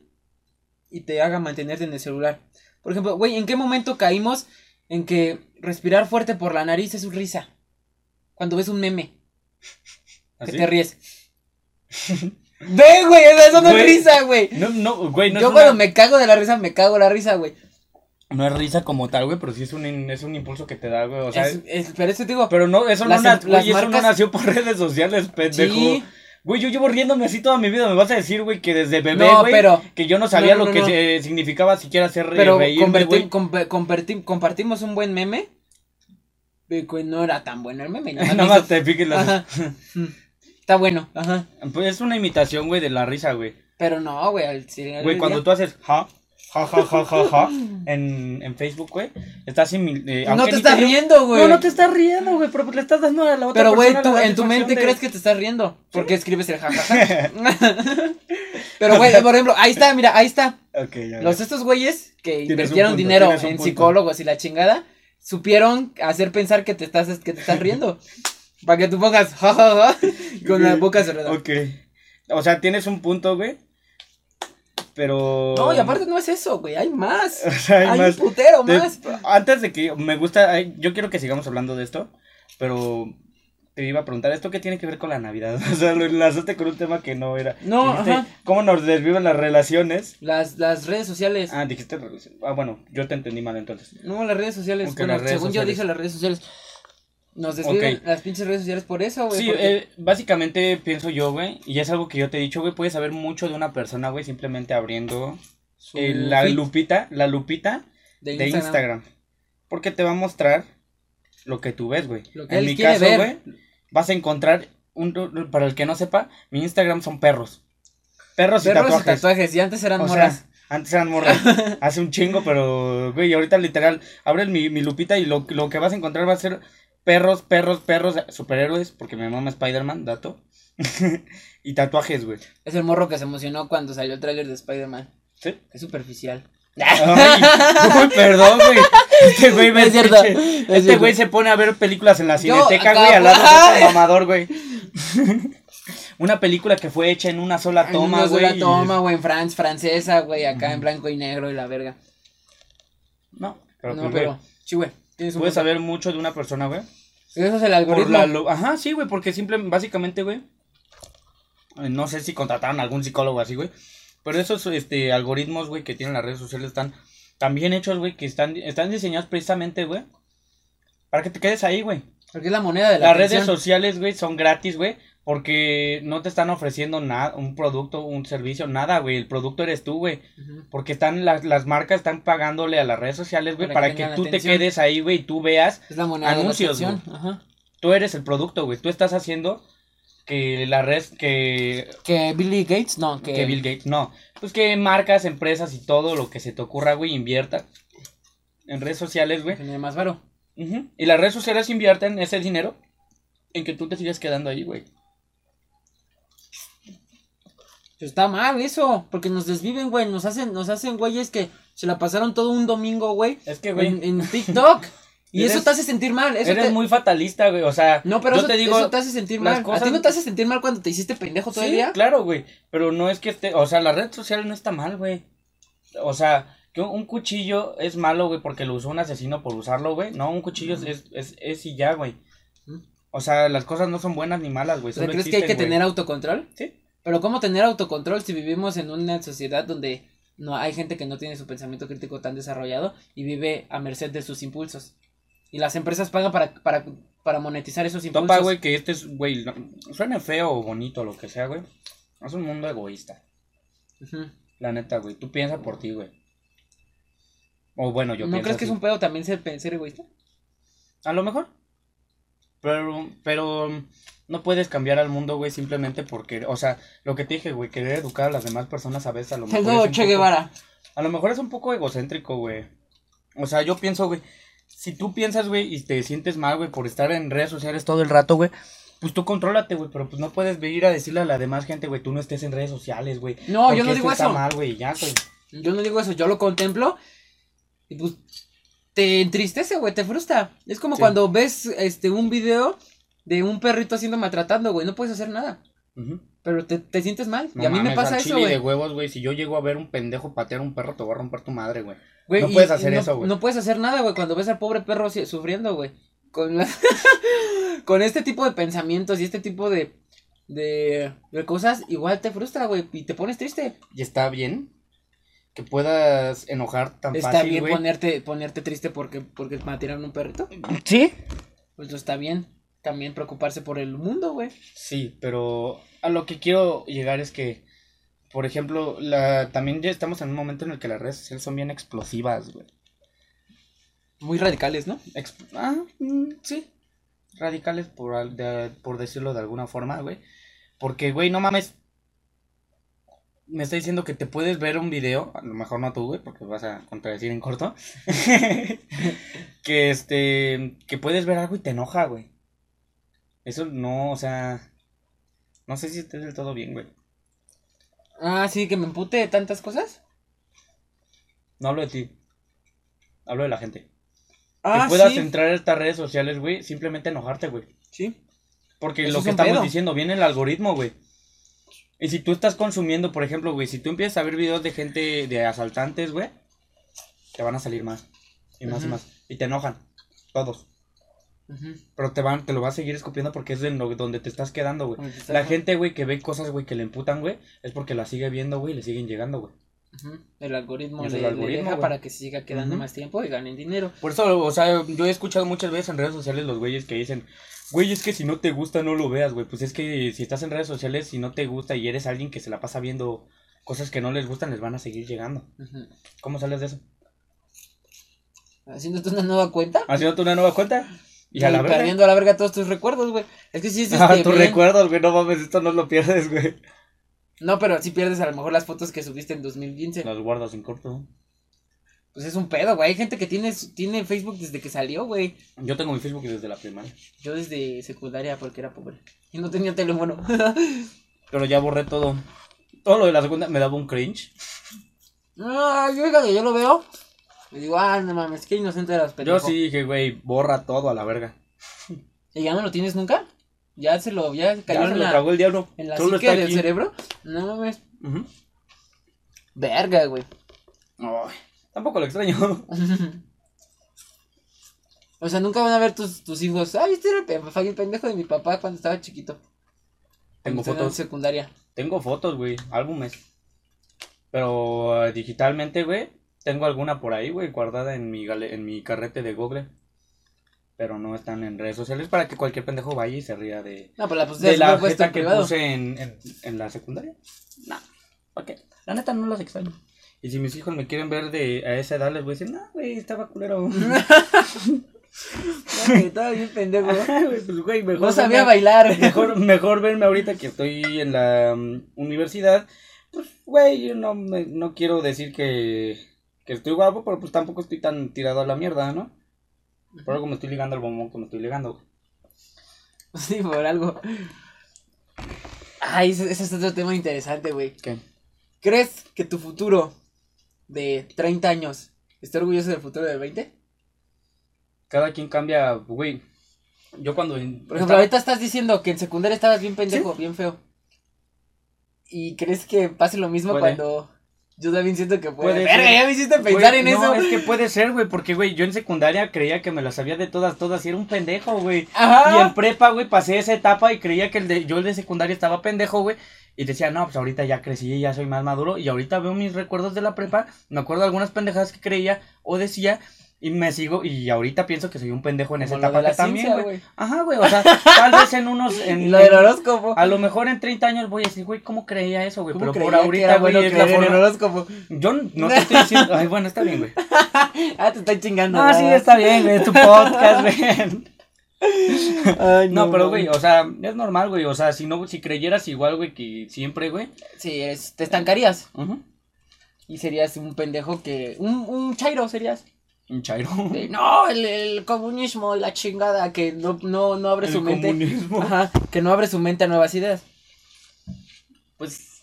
A: y te haga mantenerte en el celular. Por ejemplo, güey, ¿en qué momento caímos en que respirar fuerte por la nariz es risa? Cuando ves un meme. Que
B: ¿Así?
A: te ríes. Ve, güey, eso no es risa, güey.
B: No, no, güey, no
A: Yo
B: es
A: cuando
B: una-
A: me cago de la risa, me cago de la risa, güey.
B: No es risa como tal, güey, pero sí es un, es un impulso que te da, güey. O sea,
A: Es- es- pero eso te digo.
B: pero no, eso
A: las
B: no, na-
A: em- las
B: güey, eso no
A: marcas-
B: nació por redes sociales, pendejo.
A: Sí.
B: Güey, yo llevo riéndome así toda mi vida. Me vas a decir, güey, que desde bebé,
A: No,
B: güey,
A: pero-
B: que yo no sabía
A: no,
B: lo que se- significaba siquiera hacer
A: Pero
B: reírme,
A: comparti- compartimos un buen meme. No era tan bueno el meme. nada
B: Nada
A: más
B: te piques.
A: Mm. Está bueno, ajá.
B: Pues es una imitación, güey, de la risa, güey.
A: Pero no, güey. al
B: Güey, cuando tú haces ja, ja, ja, ja, ja, ja, en, en Facebook, güey, estás simil- eh,
A: No te estás riendo, güey.
B: No, no te estás riendo, güey, pero le estás dando a la otra
A: Pero, güey,
B: persona
A: tú
B: la
A: en tu mente
B: de-
A: crees que te estás riendo. Porque escribes el jajaja. Pero, güey, por ejemplo, ahí está, mira, ahí está.
B: Ya,
A: Los estos güeyes que invirtieron
B: punto,
A: dinero en
B: punto.
A: psicólogos y la chingada, supieron hacer pensar que te estás, que te estás riendo. Para que tú pongas jajaja con la boca cerrada.
B: Ok. O sea, tienes un punto, güey. Pero.
A: No, y aparte no es eso, güey, hay más.
B: O sea, hay
A: hay
B: más.
A: un putero
B: Te-
A: más.
B: Antes de que me gusta, yo quiero que sigamos hablando de esto, pero te iba a preguntar, ¿esto qué tiene que ver con la Navidad? O sea, lo enlazaste con un tema que no era.
A: No,
B: Dijiste,
A: ajá.
B: ¿Cómo nos desviven las relaciones?
A: Las, las redes sociales.
B: Ah, dijiste relación. Ah, bueno, yo te entendí mal entonces.
A: No, las redes sociales. Bueno,
B: las redes
A: según
B: sociales.
A: yo dije las redes sociales. Nos desviven las pinches redes sociales por eso, güey.
B: Sí,
A: porque-
B: eh, básicamente pienso yo, güey, y es algo que yo te he dicho, güey, puedes saber mucho de una persona, güey, simplemente abriendo
A: su
B: eh, la lupita, la lupita
A: de
B: de
A: Instagram.
B: Instagram. Porque te va a mostrar lo que tú ves, güey.
A: Lo que
B: En
A: él
B: mi
A: quiere
B: caso,
A: ver.
B: güey, vas a encontrar, un, para el que no sepa, mi Instagram son perros. Perros, y
A: Perros y
B: tatuajes.
A: tatuajes. Y antes eran
B: O sea,
A: moras.
B: antes eran morras. hace un chingo, pero, güey, ahorita literal, abres mi, mi lupita y lo, lo que vas a encontrar va a ser perros, perros, perros, superhéroes, porque mi mamá es Spider-Man, dato. y tatuajes, güey.
A: Es el morro que se emocionó cuando salió el tráiler de Spider-Man.
B: ¿Sí?
A: Es superficial.
B: Ay, uy, perdón, güey. Este güey me
A: Es cierto,
B: escuche.
A: es
B: Este güey se pone a ver películas en la cineteca, güey, al lado de este mamador, güey. Una película que fue hecha en una sola
A: En
B: toma,
A: una
B: güey.
A: sola
B: y-
A: toma, güey, en France, francesa, güey, acá en blanco y negro y la verga.
B: No, pero,
A: no,
B: pues,
A: pero, sí, güey. Un
B: puedes
A: punto.
B: saber mucho de una persona, güey.
A: Eso es el
B: Por
A: algoritmo.
B: la Ajá, sí, güey, porque simple, básicamente, güey. eh, No sé si contrataron a algún psicólogo así, güey. Pero esos este, algoritmos, güey, que tienen las redes sociales están tan bien hechos, güey, que están, están diseñados precisamente, güey. Para que te quedes ahí, güey.
A: Porque es la moneda de la
B: Las redes sociales, güey, son gratis, güey. Porque no te están ofreciendo nada, un producto, un servicio, nada, güey. El producto eres tú, güey. Porque están las, las marcas están pagándole a las redes sociales, güey,
A: Para
B: para,
A: que
B: tú te quedes ahí, güey, y tú veas.
A: Es la moneda
B: Anuncios,
A: de la atención. Ajá.
B: Tú eres el producto, güey. Tú estás haciendo que la red, que,
A: Que Billy Gates, no, que,
B: que Bill Gates, no. Pues que marcas, empresas y todo lo que se te ocurra, güey, invierta en redes sociales, güey.
A: genere más varo.
B: Ujú. Y las redes sociales invierten ese dinero en que tú te sigas quedando ahí, güey.
A: Pues está mal eso, porque nos desviven, güey, nos hacen, nos hacen güeyes que se la pasaron todo un domingo, güey,
B: Es que, güey,
A: en, en TikTok. y
B: Eres-
A: eso te hace sentir mal. Eso
B: eres
A: te-
B: muy fatalista, güey. O sea,
A: No, pero
B: yo
A: eso
B: te digo,
A: eso te hace sentir mal. ¿A ti no te hace sentir mal cuando te hiciste pendejo todo el
B: Sí,
A: día?
B: claro, güey. Pero no es que esté, o sea, la red social no está mal, güey. O sea, que un, cuchillo es malo, güey, porque lo usó un asesino por usarlo, güey. No, un cuchillo es, es, es, es y ya, güey.
A: Ujú.
B: O sea, las cosas no son buenas ni malas, güey.
A: O sea, ¿crees que hay que tener autocontrol?
B: Sí.
A: Pero ¿cómo tener autocontrol si vivimos en una sociedad donde no hay gente que no tiene su pensamiento crítico tan desarrollado y vive a merced de sus impulsos? Y las empresas pagan para, para, para monetizar esos impulsos.
B: Topa, güey, que este es, güey, suene feo o bonito, lo que sea, güey. Es un mundo egoísta.
A: Ujú.
B: La neta, güey. Tú piensas por ti, güey. O bueno, yo
A: ¿No
B: pienso
A: crees que es un pedo también ser, ser egoísta?
B: A lo mejor. Pero, pero no puedes cambiar al mundo, güey, simplemente porque, o sea, lo que te dije, güey, querer educar a las demás personas a veces a lo mejor. Es un
A: Che
B: poco-
A: Guevara.
B: a lo mejor es un poco egocéntrico, güey. O sea, yo pienso, güey, si tú piensas, güey, y te sientes mal, güey, por estar en redes sociales todo el rato, güey, pues tú contrólate, güey, pero pues no puedes ir a decirle a la demás gente, güey, tú no estés en redes sociales, güey.
A: No, yo no digo
B: está
A: eso.
B: mal, güey, ya, güey.
A: Yo no digo eso, yo lo contemplo y pues te entristece, güey, te frustra. Es como
B: Sí.
A: cuando ves este un video de un perrito siendo maltratando, güey, no puedes hacer nada, Pero te, te sientes mal.
B: No
A: y a mí me pasa
B: al
A: eso,
B: chile de
A: güey.
B: huevos, güey, si yo llego a ver un pendejo patear a un perro, te voy a romper tu madre, güey.
A: Güey,
B: no puedes hacer
A: no-
B: eso, güey.
A: No puedes hacer nada, güey, cuando ves al pobre perro sufriendo, güey. Con la- con este tipo de pensamientos y este tipo de de, de cosas, igual te frustra, güey, y te pones triste.
B: Y está bien que puedas enojar tan
A: Está
B: fácil,
A: bien
B: güey.
A: ponerte ponerte triste porque porque mataron un perrito.
B: Sí.
A: Pues no está bien. También preocuparse por el mundo, güey.
B: Sí, pero a lo que quiero llegar es que, por ejemplo, la, también ya estamos en un momento en el que las redes sociales son bien explosivas, güey.
A: Muy radicales, ¿no?
B: Ex- ah, mm, sí. Radicales, por, al- de- por decirlo de alguna forma, güey. Porque, güey, no mames. Me está diciendo que te puedes ver un video, a lo mejor no tú, güey, porque vas a contradecir en corto. que este, que puedes ver algo y te enoja, güey. Eso no, o sea, no sé si esté del todo bien, güey.
A: Ah, sí, que me empute de tantas cosas.
B: No hablo de ti. Hablo de la gente.
A: Ah,
B: que puedas
A: sí.
B: entrar a estas redes sociales, güey, simplemente enojarte, güey.
A: Sí.
B: Porque
A: Eso
B: lo
A: es
B: que estamos
A: pedo.
B: diciendo, viene el algoritmo, güey. Y si tú estás consumiendo, por ejemplo, güey, si tú empiezas a ver videos de gente, de asaltantes, güey, te van a salir más. Y más y más. Y te enojan. Todos. Pero te van, te lo vas a seguir escupiendo porque es de lo- donde te estás quedando, güey. La gente, güey, que ve cosas, güey, que le emputan, güey, es porque la sigue viendo, güey, y le siguen llegando, güey.
A: El algoritmo, le,
B: el
A: le
B: algoritmo,
A: deja para que siga quedando más tiempo y ganen dinero.
B: Por eso, o sea, yo he escuchado muchas veces en redes sociales los güeyes que dicen, güey, es que si no te gusta no lo veas, güey. Pues es que si estás en redes sociales, si no te gusta y eres alguien que se la pasa viendo cosas que no les gustan, les van a seguir llegando. ¿Cómo sales de eso?
A: Haciéndote una nueva cuenta.
B: Haciéndote una nueva cuenta y a la verga.
A: perdiendo a la verga todos tus recuerdos, güey. Es que sí es
B: Ah,
A: este,
B: tus
A: bien-
B: recuerdos, güey, no mames, esto no lo pierdes, güey.
A: No, pero si pierdes a lo mejor las fotos que subiste en 2015.
B: Las guardas en corto.
A: Pues es un pedo, güey. Hay gente que tiene, tiene Facebook desde que salió, güey.
B: Yo tengo mi Facebook desde la primaria.
A: Yo desde secundaria porque era pobre. Y no tenía teléfono.
B: Pero ya borré todo. Todo lo de la segunda me daba un cringe.
A: no, yo yo lo veo. Y digo, ah, no mames, qué inocente eras,
B: Yo
A: pendejo.
B: sí dije, güey, borra todo a la verga.
A: ¿Y ya no lo tienes nunca? Ya se lo, ya cayó
B: Ya se
A: en
B: lo
A: la,
B: tragó el diablo.
A: en la
B: Solo
A: psique
B: está
A: del
B: aquí.
A: cerebro. No mames.
B: Ujú.
A: Verga, güey.
B: Ay, tampoco lo extraño.
A: o sea, nunca van a ver tus, tus hijos. Ay, este era el pe- el pendejo de mi papá cuando estaba chiquito.
B: Tengo
A: Cuando estaba en
B: fotos.
A: secundaria.
B: Tengo fotos, güey, álbumes. Pero eh, digitalmente, güey, tengo alguna por ahí, güey, guardada en mi gale- en mi carrete de Google. Pero no están en redes sociales para que cualquier pendejo vaya y se ría de,
A: No, pues la
B: de
A: la
B: la
A: puesta
B: jeta
A: en
B: que
A: privado.
B: puse en, en, en la secundaria. No, ok. La neta no los extraño. Y si mis hijos me quieren ver de a esa edad, les voy a decir, no, güey, estaba culero.
A: Estaba bien pendejo.
B: Pues, güey, mejor
A: No sabía
B: verme-
A: bailar.
B: Mejor, mejor verme ahorita que estoy en la mm, universidad. Pues, güey, yo no, me- no quiero decir que, que estoy guapo, pero pues tampoco estoy tan tirado a la mierda, ¿no? Por algo me estoy ligando al bombón que me estoy ligando.
A: Sí, por algo. Ay, ese, ese es otro tema interesante, güey.
B: ¿Qué?
A: ¿Crees que tu futuro de 30 años está orgulloso del futuro de 20?
B: Cada quien cambia, güey. Yo cuando...
A: Por ejemplo, ahorita estás diciendo que en secundaria estabas bien pendejo, bien feo. ¿Y crees que pase lo mismo
B: Puede.
A: cuando yo también siento que puede?
B: Puede
A: Verga,
B: ser.
A: ya me hiciste pensar
B: Güey,
A: en
B: no,
A: eso.
B: es que puede ser, güey, porque, güey, yo en secundaria creía que me las sabía de todas, todas, y era un pendejo, güey.
A: Ajá.
B: Y en prepa, güey, pasé esa etapa y creía que el de, yo el de secundaria estaba pendejo, güey. Y decía, no, pues ahorita ya crecí y ya soy más maduro. Y ahorita veo mis recuerdos de la prepa, me acuerdo de algunas pendejadas que creía o decía. Y me sigo, y ahorita pienso que soy un pendejo en esa
A: Como
B: etapa
A: de la
B: que también, güey. Ajá, güey, o sea, tal vez en unos... En,
A: lo del horóscopo.
B: a lo mejor en 30 años voy a decir, güey, ¿cómo creía eso, güey?
A: ¿Cómo
B: Pero por ahorita, güey,
A: bueno
B: es la
A: creer en el horóscopo?
B: Yo no te estoy diciendo... Ay, bueno, está bien, güey.
A: Ah, te estoy chingando.
B: No, sí, está bien, güey, es tu podcast, güey.
A: Ay,
B: No, pero, güey, o sea, es normal, güey. O sea, si no, si creyeras igual, güey, que siempre, güey.
A: Sí, es- te estancarías.
B: ujú.
A: Y serías un pendejo que. Un, un chairo serías.
B: Un chairo.
A: de, no, el, el comunismo y la chingada, que no, no, no abre
B: El
A: su mente.
B: comunismo.
A: Ajá, que no abre su mente a nuevas ideas.
B: Pues.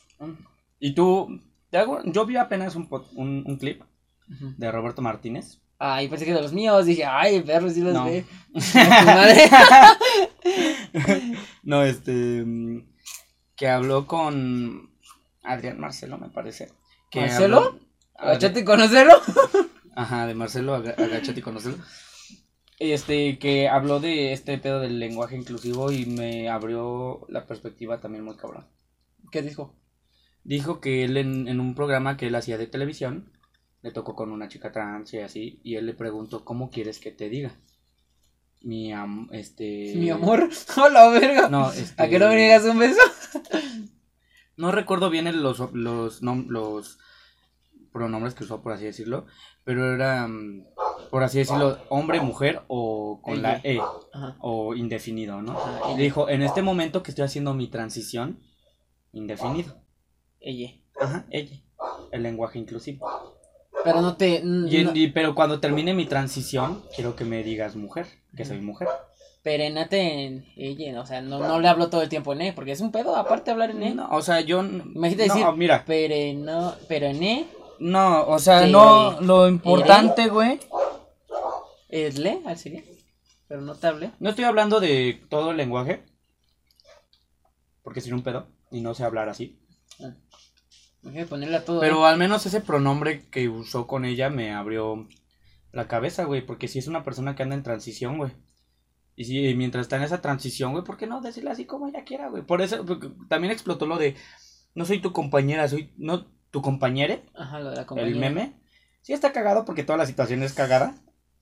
B: Y tú. te hago- yo vi apenas un, un, un clip de Roberto Martínez.
A: Ay, pensé que de los míos. Dije, ay, perro, sí los
B: No.
A: ve.
B: No, este. mm, Que habló con Adrián Marcelo, me parece. Que
A: ¿Marcelo?
B: habló-
A: y conocerlo.
B: Ajá, de Marcelo, aga- agachate y conocelo. Este, que habló de este pedo del lenguaje inclusivo y me abrió la perspectiva también muy cabrón.
A: ¿Qué dijo?
B: Dijo que él en, en un programa que él hacía de televisión, le tocó con una chica trans y así, y él le preguntó, ¿cómo quieres que te diga? Mi am, este...
A: Mi amor. Hola, verga.
B: No, este...
A: ¿A qué no me un beso?
B: No recuerdo bien el- los, los, los pronombres que usó, por así decirlo, pero era, mm, por así decirlo, hombre, mujer o con la E,
A: Ajá.
B: o indefinido, ¿no?
A: Ajá,
B: Y dijo, en este momento que estoy haciendo mi transición, indefinido.
A: Ella.
B: Ajá, ella. El lenguaje inclusivo.
A: Pero no te.
B: Y en-
A: no-
B: y- pero cuando termine mi transición, quiero que me digas mujer, que soy mujer.
A: Perenate en ella. O sea, no, no le hablo todo el tiempo en E. Porque es un pedo, aparte de hablar en E.
B: No, o sea, yo...
A: Imagínate
B: no,
A: decir-
B: mira,
A: Pero no. Pero en E.
B: no, o sea, no, lo importante, güey...
A: Es le, al sería. Pero no te hablé.
B: No estoy hablando de todo el lenguaje, porque sería un pedo y no sé hablar así.
A: Imagínate ponerle a todo.
B: Pero al menos ese pronombre que usó con ella me abrió la cabeza, güey, porque si es una persona que anda en transición, güey. Y si mientras está en esa transición, güey, ¿por qué no decirle así como ella quiera, güey? Por eso también explotó lo de no soy tu compañera, soy no tu compañere,
A: Ajá, lo de la compañía.
B: el meme. Sí está cagado porque toda la situación es cagada,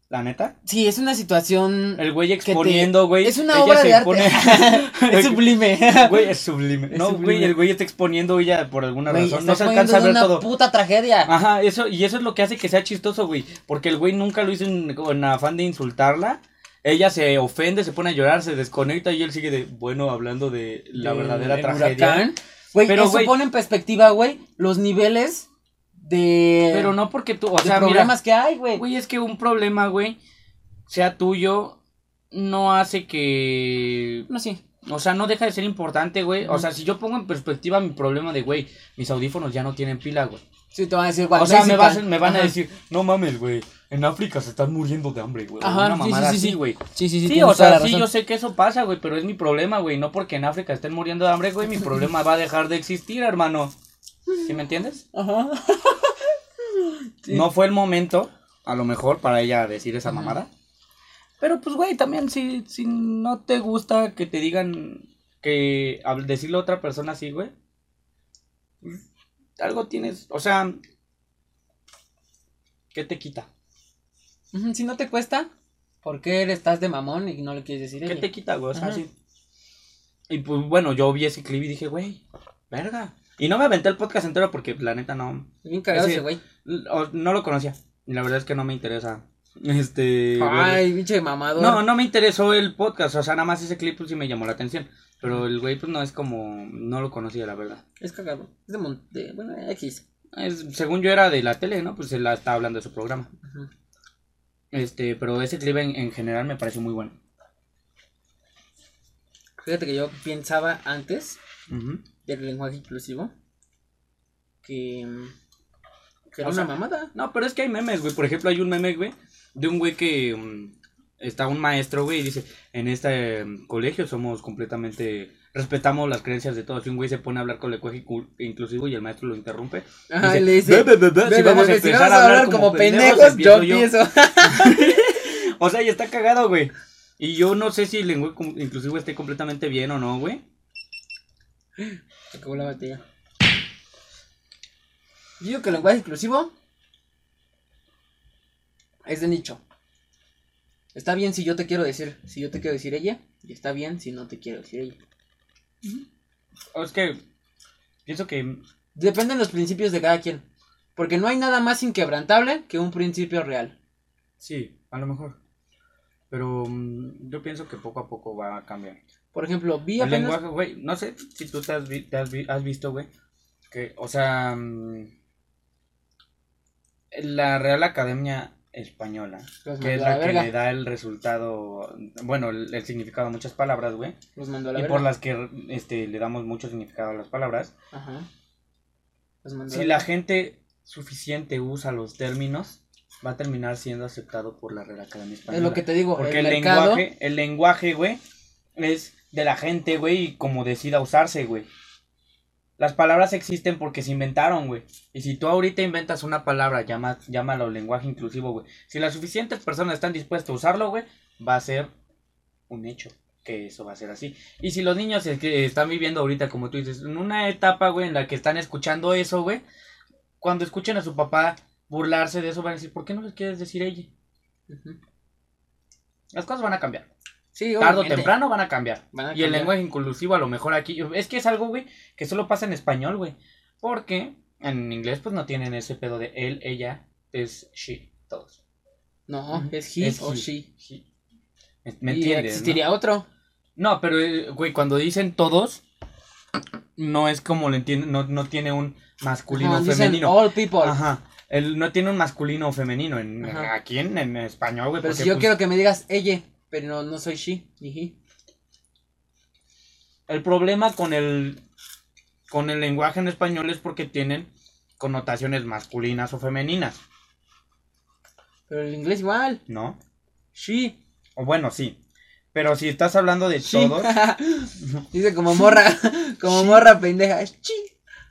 B: la neta.
A: Sí, es una situación.
B: El güey
A: te-
B: exponiendo, güey.
A: es una
B: ella
A: obra
B: se
A: de arte.
B: pone-
A: es sublime.
B: Güey, es sublime.
A: Es
B: no,
A: sublime.
B: güey, el güey está exponiendo ella por alguna
A: Güey,
B: razón. No se alcanza a ver
A: una
B: todo.
A: puta tragedia.
B: Ajá, eso, y eso es lo que hace que sea chistoso, güey. Porque el güey nunca lo hizo en, en afán de insultarla. Ella se ofende, se pone a llorar, se desconecta y él sigue de, bueno, hablando de la
A: De-
B: verdadera tragedia.
A: huracán. Güey,
B: Pero,
A: eso
B: güey-
A: pone en perspectiva, güey, los niveles de.
B: Pero no porque tú, o sea,
A: problemas que hay, güey.
B: mira, güey, es que un problema, güey, sea tuyo, no hace que
A: No, sí.
B: O sea, no deja de ser importante, güey. O sea, si yo pongo en perspectiva mi problema de, güey, mis audífonos ya no tienen pila, güey.
A: Sí, te van a decir,
B: O sea, me,
A: vas
B: vas- me van a decir, no mames, güey, en África se están muriendo de hambre, güey.
A: Ajá,
B: Una
A: sí, sí,
B: mamada
A: sí,
B: así,
A: sí.
B: güey.
A: Sí, sí, sí.
B: Sí, o sea, sí, yo sé que eso pasa, güey, pero es mi problema, güey. No porque en África estén muriendo de hambre, güey, mi problema va a dejar de existir, hermano. ¿Sí me entiendes?
A: Ajá. Sí.
B: No fue el momento, a lo mejor, para ella decir esa mamada. Pero pues, güey, también si, si no te gusta que te digan que decirle a otra persona así, güey, pues, algo tienes, o sea, ¿qué te quita?
A: Si no te cuesta, ¿por qué eres- estás de mamón y no le quieres decir
B: ¿Qué
A: ella?
B: te quita, güey? O sea,
A: Ajá.
B: sí. Y pues bueno, yo vi ese clip y dije, güey, verga. Y no me aventé el podcast entero porque la neta no,
A: Bien cagado ese güey.
B: no lo conocía. Y la verdad es que no me interesa. Este.
A: Ay, pinche mamador.
B: No, no me interesó el podcast, o sea, nada más ese clip pues, sí me llamó la atención. Pero el güey, pues no es como. No lo conocía, la verdad.
A: Es cagado. Es de, mon- de- bueno, X.
B: Es, según yo era de la tele, ¿no? Pues él estaba hablando de su programa.
A: Ujú.
B: Este, pero ese clip en, en general me pareció muy bueno.
A: Fíjate que yo pensaba antes del lenguaje inclusivo que, que era una mamada.
B: No, pero es que hay memes, güey. Por ejemplo, hay un meme, güey, de un güey que mm, está un maestro, güey, y dice, en este mm, colegio somos completamente, respetamos las creencias de todos. Y un güey se pone a hablar con lenguaje inclusivo y el maestro lo interrumpe.
A: Ajá, le dice,
B: "Ve, ve, ve, ve,
A: Ve,
B: si vamos a
A: si
B: empezar a hablar como pendejos,
A: yo
B: empiezo. O sea, y está cagado, güey. Y yo no sé si el lenguaje inclusivo esté completamente bien o no, güey.
A: Se acabó la batería. Yo digo que el lenguaje inclusivo es de nicho. Está bien si yo te quiero decir, si yo te quiero decir ella, y está bien si no te quiero decir ella.
B: Es que pienso que
A: Dependen los principios de cada quien. Porque no hay nada más inquebrantable que un principio real.
B: sí, a lo mejor. Pero mm, yo pienso que poco a poco va a cambiar.
A: Por ejemplo, vi
B: El
A: apenas...
B: lenguaje, güey, no sé si tú te has, vi- te has, vi- has visto, güey, que, o sea, mm, la Real Academia española,
A: Los
B: que es la
A: la
B: que le da el resultado, bueno, el, el significado a muchas palabras, güey,
A: Los mandó a la
B: y
A: verga.
B: por las que este, le damos mucho significado a las palabras.
A: Ajá. Los mandó a
B: Si
A: la
B: gente suficiente usa los términos, va a terminar siendo aceptado por la Real Academia Española.
A: Es lo que te digo,
B: Porque
A: el,
B: el,
A: mercado.
B: lenguaje, el lenguaje, güey, es de la gente, güey, y como decida usarse, güey. Las palabras existen porque se inventaron, güey. Y si tú ahorita inventas una palabra, llama, llámalo lenguaje inclusivo, güey. Si las suficientes personas están dispuestas a usarlo, güey, va a ser un hecho que eso va a ser así. Y si los niños es que están viviendo ahorita, como tú dices, en una etapa, güey, en la que están escuchando eso, güey, cuando escuchen a su papá burlarse de eso, van a decir, ¿por qué no les quieres decir ella? Las cosas van a cambiar.
A: Sí,
B: Tarde o temprano van a cambiar.
A: Van a
B: Y el lenguaje inclusivo a lo mejor aquí. Es que es algo, güey, que solo pasa en español, güey. Porque en inglés, pues no tienen ese pedo de él, ella, es she, todos.
A: No, es he
B: Es
A: o
B: he.
A: she.
B: ¿Me
A: y
B: entiendes?
A: existiría
B: no?
A: otro.
B: No, pero, eh, güey, cuando dicen todos, no es como lo entienden, no, no tiene un masculino
A: Ajá,
B: o
A: dicen
B: femenino.
A: all people.
B: Ajá. Él no tiene un masculino o femenino. En,
A: Ajá.
B: aquí en, en español, güey.
A: Pero
B: porque,
A: si yo
B: pues,
A: quiero que me digas ella, pero no, no soy she ni he.
B: El problema con el con el lenguaje en español es porque tienen connotaciones masculinas o femeninas,
A: Pero el inglés igual.
B: ¿no?
A: She.
B: O bueno, sí. Pero si estás hablando de
A: She.
B: todos,
A: Dice como morra, como
B: She.
A: morra pendeja. Es chi.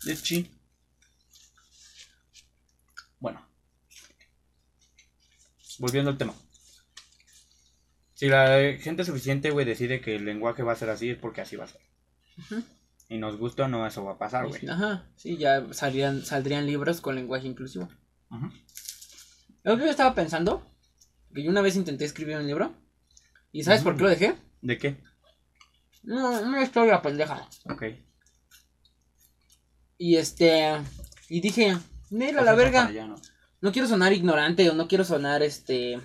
B: es chi. Bueno. Volviendo al tema. Si la gente suficiente, güey, decide que el lenguaje va a ser así, es porque así va a ser. Y nos gusta o no, eso va a pasar, güey.
A: Ajá. Sí, ya saldrían, saldrían libros con lenguaje inclusivo.
B: Ujú.
A: Lo que yo estaba pensando, que yo una vez intenté escribir un libro. ¿Y sabes por qué lo dejé?
B: ¿De qué?
A: No, una historia pendeja.
B: Ok.
A: Y este. Y dije, mira la verga.
B: allá, ¿no?
A: No quiero sonar ignorante o no quiero sonar este.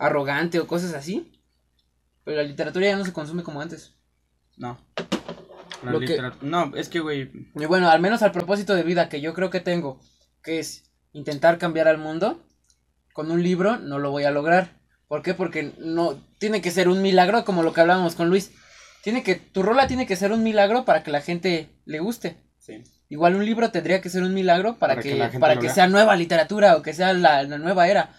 A: Arrogante o cosas así. Pero la literatura ya no se consume como antes.
B: No. La
A: Lo que-
B: litera- No, es que, güey.
A: Y bueno, al menos al propósito de vida que yo creo que tengo, que es intentar cambiar al mundo, con un libro no lo voy a lograr. ¿Por qué? Porque no tiene que ser un milagro, como lo que hablábamos con Luis. Tiene que, tu rola tiene que ser un milagro para que la gente le guste.
B: Sí.
A: Igual un libro tendría que ser un milagro para,
B: Para
A: que, para que sea nueva literatura o que sea la, la nueva era.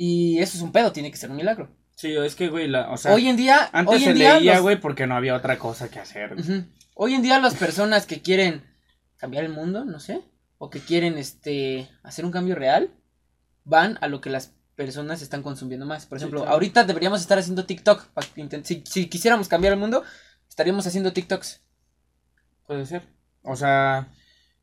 A: Y eso es un pedo, tiene que ser un milagro.
B: Sí, es que, güey, la, o sea,
A: hoy en día,
B: antes
A: hoy
B: se
A: día
B: leía,
A: los-
B: güey, porque no había otra cosa que hacer.
A: Hoy en día las personas que quieren cambiar el mundo, no sé, o que quieren este hacer un cambio real, van a lo que las personas están consumiendo más. Por
B: Sí,
A: ejemplo,
B: claro.
A: ahorita deberíamos estar haciendo TikTok. Si, si quisiéramos cambiar el mundo, estaríamos haciendo TikToks.
B: Puede ser. O sea,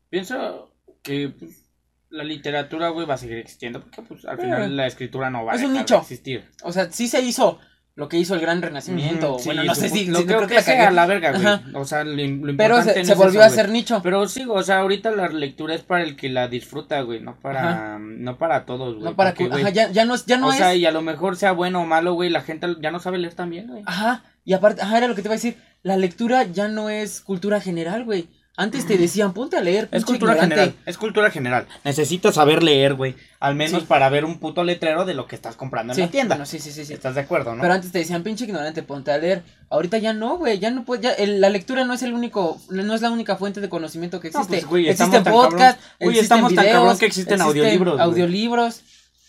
B: pienso que pues, la literatura, güey, va a seguir existiendo. Porque, pues, al
A: Eh.
B: final la escritura no va a
A: Es un
B: dejar
A: nicho.
B: de existir.
A: O sea, sí se hizo lo que hizo el Gran Renacimiento. Bueno,
B: sí,
A: no sé si,
B: Lo
A: si-
B: creo
A: creo
B: que, sea
A: cagué.
B: la verga,
A: Ajá.
B: güey. O sea, lo, lo
A: Pero
B: importante
A: se,
B: no
A: se volvió
B: eso,
A: a hacer nicho.
B: Pero sí, o sea, ahorita la lectura es para el que la disfruta, güey, no para, no para todos, güey.
A: no para
B: porque,
A: que,
B: güey,
A: ajá, ya, ya no, es- ya no
B: o
A: es.
B: sea, y a lo mejor sea bueno o malo, güey, la gente ya no sabe leer también, güey.
A: Ajá, y aparte, ajá, era lo que te iba a decir, la lectura ya no es cultura general, güey. Antes te decían, ponte a leer,
B: Es cultura
A: ignorante.
B: general, es cultura general. Necesitas saber leer, güey. Al menos
A: Sí.
B: para ver un puto letrero de lo que estás comprando en
A: Sí,
B: la tienda.
A: bueno, sí, sí, sí, sí.
B: ¿Estás de acuerdo, no?
A: Pero antes te decían, pinche ignorante, ponte a leer. Ahorita ya no, güey, ya no puede, ya, el- la lectura no es el único, no es la única fuente de conocimiento que
B: No,
A: existe.
B: pues, güey, estamos
A: existen
B: tan cabrón-
A: podcasts,
B: güey,
A: existen
B: estamos tan
A: videos,
B: cabrón que existen audiolibros, güey.
A: audiolibros.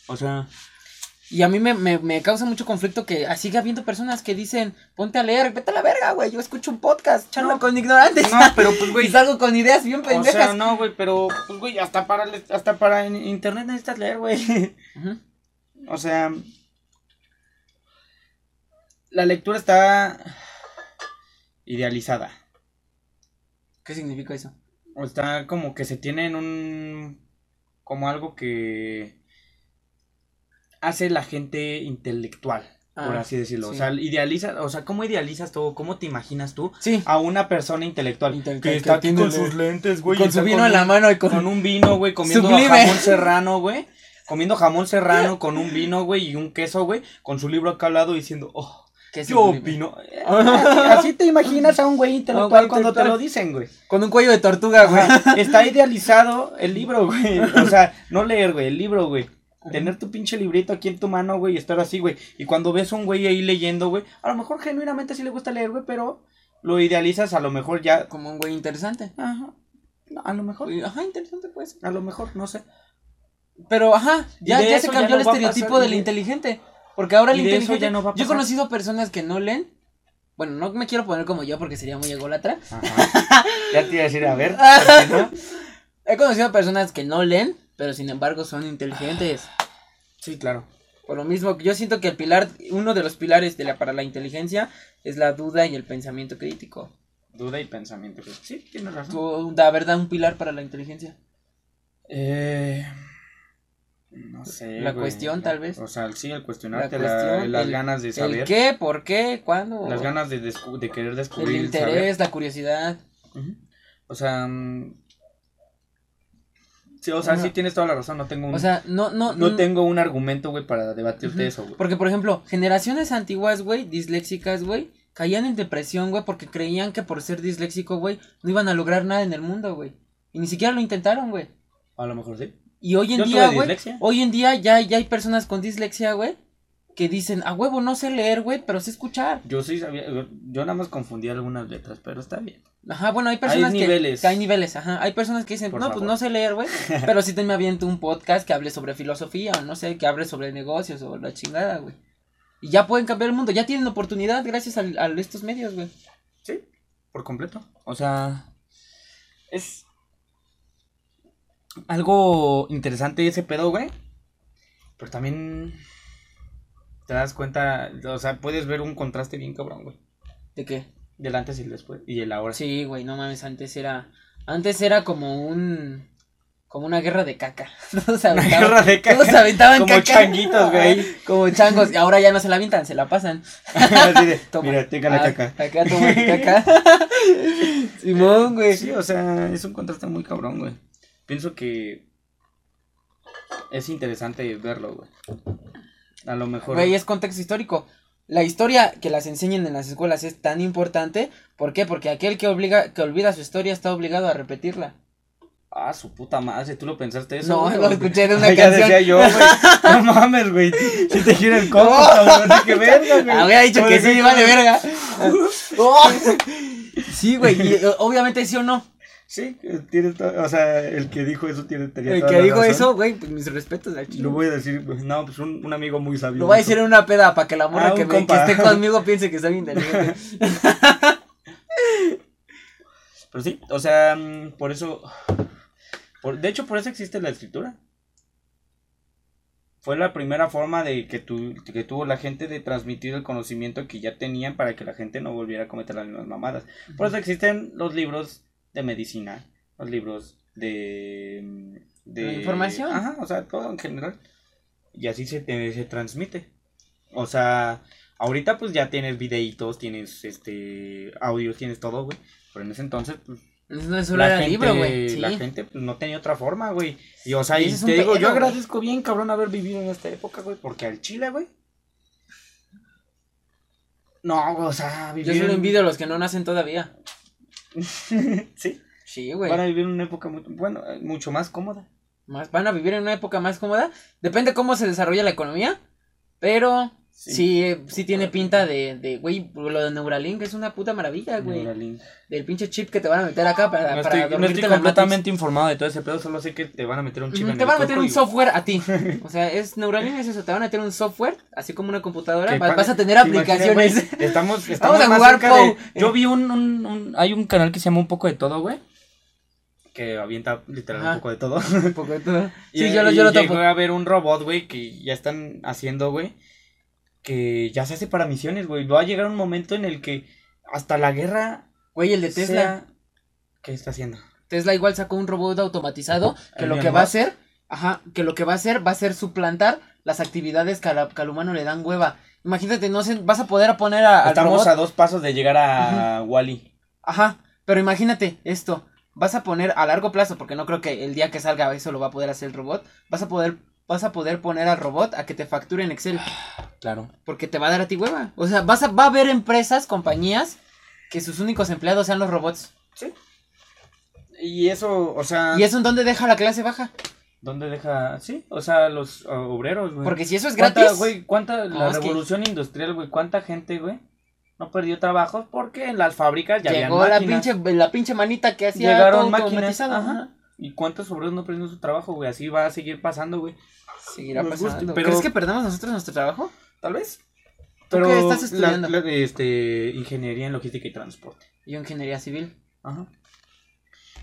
B: O sea,
A: Y a mí me, me, me causa mucho conflicto que siga habiendo personas que dicen, ponte a leer, vete a la verga, güey, yo escucho un podcast, charla
B: No.
A: con ignorantes.
B: no, pero pues, güey.
A: y salgo con ideas bien
B: o
A: pendejas.
B: sea, no, güey, pero, pues, güey, hasta para, hasta para en internet necesitas leer, güey. O sea, la lectura está idealizada.
A: ¿Qué significa eso?
B: O está como que se tiene en un. como algo que. Hace la gente intelectual, por
A: Ah,
B: así decirlo. O sea, idealiza, o sea, ¿cómo idealizas tú? ¿Cómo te imaginas tú
A: Sí,
B: a una persona intelectual? Que
A: que
B: está
A: tiene
B: con sus lentes, güey.
A: con su vino en la mano y con...
B: Con un vino, güey, comiendo
A: Sublime.
B: jamón serrano, güey. Comiendo jamón serrano con un vino, güey, y un queso, güey. Con su libro acá al lado diciendo, oh,
A: ¿Qué
B: yo opino. Así, así te imaginas a un güey intelectual cuando te lo dicen, güey.
A: Con un cuello de tortuga, güey.
B: Está idealizado el libro, güey. O sea, no leer, güey, el libro, güey. Tener tu pinche librito aquí en tu mano, güey, y estar así, güey. Y cuando ves a un güey ahí leyendo, güey, a lo mejor genuinamente sí le gusta leer, güey, pero lo idealizas a lo mejor ya.
A: Como un güey interesante.
B: Ajá. A lo mejor.
A: Ajá, interesante pues.
B: A lo mejor, no sé.
A: Pero, ajá, ya, ya se
B: ya
A: cambió
B: no
A: el estereotipo
B: pasar,
A: del
B: y
A: inteligente. Porque ahora el inteligente.
B: ya no va a
A: yo he
B: pasar.
A: conocido personas que no leen. Bueno, no me quiero poner como yo porque sería muy ególatra.
B: Ajá. ya te iba a decir, a ver. ¿por qué no?
A: He conocido personas que no leen, pero sin embargo son inteligentes.
B: Sí, claro.
A: Por lo mismo, yo siento que el pilar, uno de los pilares de la, para la inteligencia es la duda y el pensamiento crítico.
B: Duda y pensamiento. güey. Sí, tienes razón.
A: ¿Tú, la verdad, un pilar para la inteligencia?
B: Eh. No sé.
A: La
B: güey.
A: cuestión, tal vez.
B: O sea, sí, el cuestionarte, la-
A: cuestión,
B: las
A: el-
B: ganas de
A: ¿El
B: saber.
A: qué? ¿Por qué? ¿Cuándo?
B: Las ganas de, de querer
A: El
B: descubrir.
A: interés,
B: saber.
A: la curiosidad.
B: O sea. Sí, o sea,
A: Ajá.
B: sí tienes toda la razón. No tengo un,
A: O sea, no, no,
B: no tengo un argumento, güey, para debatirte eso, güey.
A: Porque, por ejemplo, generaciones antiguas, güey, disléxicas, güey, caían en depresión, güey, porque creían que por ser disléxico, güey, no iban a lograr nada en el mundo, güey. Y ni siquiera lo intentaron, güey.
B: A lo mejor sí.
A: Y hoy en
B: Yo
A: día, güey, hoy en día ya, ya hay personas con dislexia, güey, que dicen, a huevo, no sé leer, güey, pero sé escuchar.
B: Yo sí sabía. Yo, yo nada más confundí algunas letras, pero está bien.
A: Ajá, bueno, hay personas que,
B: niveles.
A: que hay niveles, ajá. Hay personas que dicen,
B: Por
A: no,
B: favor.
A: pues no sé leer, güey, pero sí te me aviento un podcast que hable sobre filosofía, o no sé, que hable sobre negocios o la chingada, güey. Y ya pueden cambiar el mundo, ya tienen oportunidad gracias al- a, estos medios, güey.
B: Sí, por completo. O sea, es algo interesante ese pedo, güey. Pero también te das cuenta, o sea, puedes ver un contraste bien cabrón, güey.
A: ¿De qué?
B: Del antes y el después. Y el ahora.
A: Sí, güey, no mames, antes era, antes era como un, como una guerra de caca. Todos
B: Una
A: aventaban,
B: guerra de caca.
A: todos aventaban
B: Como
A: caca.
B: changuitos, güey.
A: Como changos, y ahora ya no se la avientan, se la pasan.
B: Así de,
A: Toma.
B: Mira, tenga la
A: Ah,
B: caca.
A: Acá toma caca. Simón, güey.
B: Sí, o sea, es un contraste muy cabrón, güey. Pienso que es interesante verlo, güey. A lo mejor.
A: Güey, es contexto histórico. La historia que las enseñan en las escuelas es tan importante. ¿Por qué? Porque aquel que obliga, que olvida su historia está obligado a repetirla.
B: Ah, su puta madre, tú lo pensaste eso.
A: No, lo escuché de una
B: Ya
A: canción.
B: decía yo, güey. No mames, güey. Si te gira el coco, cabrón, qué verga, güey.
A: Había dicho que sí, vale verga. Oh. Sí, güey, eh, obviamente sí o no.
B: Sí, tienes to- o sea, el que dijo eso tiene tenía
A: El
B: toda
A: que
B: la
A: dijo
B: razón.
A: eso, güey, pues mis respetos al chile.
B: Lo voy a decir, pues, no, pues un, un amigo muy sabio.
A: Lo voy a decir en una peda para que la morra
B: Ah,
A: que,
B: un
A: me- que
B: compa.
A: esté conmigo piense que soy inteligente.
B: Pero sí, o sea, mm, por eso. por- de hecho, por eso existe la escritura. Fue la primera forma de que, tu, que tuvo la gente de transmitir el conocimiento que ya tenían para que la gente no volviera a cometer las mismas mamadas. Por eso existen los libros de medicina, los libros de... mm, de
A: información.
B: Ajá, o sea, todo en general. Y así se, te- se transmite. O sea, ahorita pues ya tienes videitos, tienes este audios, tienes todo, güey. Pero en ese entonces, pues,
A: No solo
B: la gente,
A: libro, güey. Sí.
B: la gente pues, no tenía otra forma, güey. Y o sea,
A: Y es
B: te digo, yo agradezco bien, cabrón, haber vivido en esta época, güey. Porque al Chile, güey. No, o sea,
A: Yo solo
B: en-
A: envidio a los que no nacen todavía.
B: sí,
A: Sí, güey.
B: van a vivir en una época muy, bueno, eh, mucho más cómoda.
A: Más, van a vivir en una época más cómoda. Depende cómo se desarrolla la economía. Pero
B: Sí.
A: sí, eh, sí, tiene pinta de, de, güey, lo de Neuralink es una puta maravilla, güey.
B: Neuralink.
A: Del pinche chip que te van a meter acá para,
B: No
A: para
B: no estoy completamente informado de todo ese pedo, solo sé que te van a meter un chip en
A: Te
B: el
A: van a meter un
B: y-
A: software a ti. O sea, es Neuralink es eso, te van a meter un software, así como una computadora, vas, a tener
B: ¿te imaginas,
A: aplicaciones.
B: Estamos, estamos
A: a jugar
B: de-. Yo vi un, un, un- Hay un canal que se llama Un poco de todo, güey. Que avienta literal
A: Ajá.
B: un poco de todo.
A: Un poco de todo.
B: Y,
A: Sí, yo lo,
B: y
A: yo lo
B: llegó
A: topo.
B: a ver un robot, güey, que ya están haciendo, güey. Que ya se hace para misiones, güey. Va a llegar un momento en el que hasta la guerra.
A: Güey, el de Tesla.
B: sea- ¿Qué está haciendo?
A: Tesla igual sacó un robot automatizado que
B: ¿El
A: lo que va a hacer, ajá, que lo que va a hacer va a ser suplantar las actividades que, a la- que al humano le dan hueva. Imagínate, no sé, vas a poder poner a, al
B: Estamos
A: robot,
B: a dos pasos de llegar a Wally.
A: ajá, pero imagínate esto, vas a poner a largo plazo, porque no creo que el día que salga eso lo va a poder hacer el robot, vas a poder, vas a poder poner al robot a que te facture en Excel,
B: Claro.
A: porque te va a dar a ti hueva. O sea, vas a, va a haber empresas, compañías, que sus únicos empleados sean los robots.
B: Sí. Y eso, o sea.
A: ¿Y eso en dónde deja la clase baja?
B: ¿Dónde deja? Sí, o sea, los uh, obreros, güey.
A: Porque si eso es
B: ¿Cuánta,
A: gratis.
B: güey, cuánta,
A: No,
B: la
A: que-
B: revolución industrial, güey, cuánta gente, güey, no perdió trabajos porque en las fábricas ya
A: llegó
B: habían
A: la
B: máquinas.
A: pinche, la pinche manita que hacía
B: Llegaron
A: todo
B: máquinas. Ajá. ¿Y cuántos obreros no perdieron su trabajo, güey? Así va a seguir pasando, güey.
A: Seguirá
B: Nos
A: pasando.
B: pero-
A: ¿Crees que perdamos nosotros nuestro trabajo?
B: Tal vez.
A: ¿Tú qué estás estudiando?
B: La, la de, este, ingeniería en logística y transporte.
A: Yo ingeniería civil.
B: Ajá.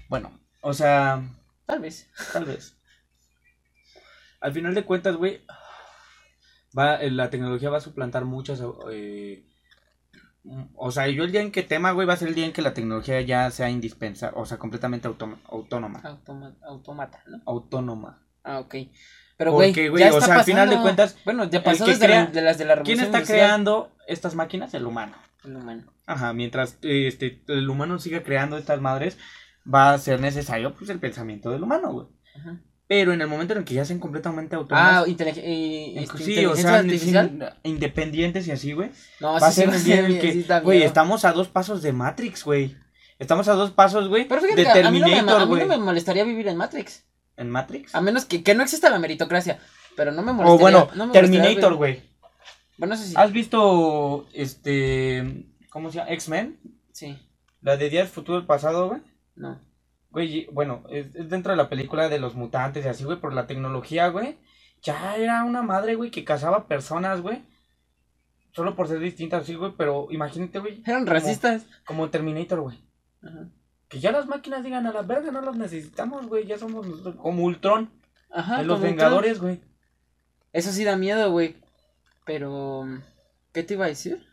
B: Bueno, o sea,
A: Tal vez.
B: tal vez. Al final de cuentas, güey, va, eh, la tecnología va a suplantar muchas, eh, o sea, yo el día en que tema, güey, va a ser el día en que la tecnología ya sea indispensable, o sea, completamente autom- autónoma.
A: Automa- automata, ¿no?
B: Autónoma.
A: Ah, ok. Pero, güey,
B: Porque, güey,
A: ya
B: o
A: está
B: sea, al final de cuentas,
A: Bueno, ya
B: el
A: pasó desde
B: crea-
A: la- de las de la
B: ¿Quién
A: revolución
B: está
A: industrial.
B: creando estas máquinas? El humano.
A: El humano.
B: Ajá, mientras este, el humano siga creando estas madres, va a ser necesario pues el pensamiento del humano, güey.
A: Ajá.
B: Pero en el momento en el que ya sean completamente autónomos,
A: Ah, intelig- eh, este,
B: sí, o
A: inteligencia
B: sea,
A: artificial.
B: sin- independientes y así, güey.
A: No,
B: va a
A: sí,
B: ser
A: sí,
B: un día en el
A: sí,
B: que,
A: sí
B: güey, estamos a dos pasos de Matrix, güey. Estamos a dos pasos, güey,
A: Pero fíjate
B: de
A: que a mí, no a
B: Terminator,
A: mí
B: güey.
A: no me molestaría vivir en Matrix.
B: ¿En Matrix?
A: A menos que, que no exista la meritocracia. Pero no me molestaría.
B: O bueno,
A: no me molestaría
B: Terminator, güey.
A: Bueno, eso sí.
B: ¿Has visto, este, cómo se llama? X-Men?
A: Sí.
B: La de Día del Futuro del Pasado, güey.
A: No.
B: Güey, bueno, es, es dentro de la película de los mutantes y así, güey, por la tecnología, güey. Ya era una madre, güey, que cazaba personas, güey. Solo por ser distintas, así, güey, pero imagínate, güey.
A: Eran
B: como-
A: racistas.
B: Como Terminator, güey.
A: Ajá.
B: Que ya las máquinas digan a la verga, no las necesitamos, güey. Ya somos nosotros, como Ultron,
A: Ajá.
B: de los Vengadores, güey.
A: Eso sí da miedo, güey. Pero. ¿Qué te iba a decir?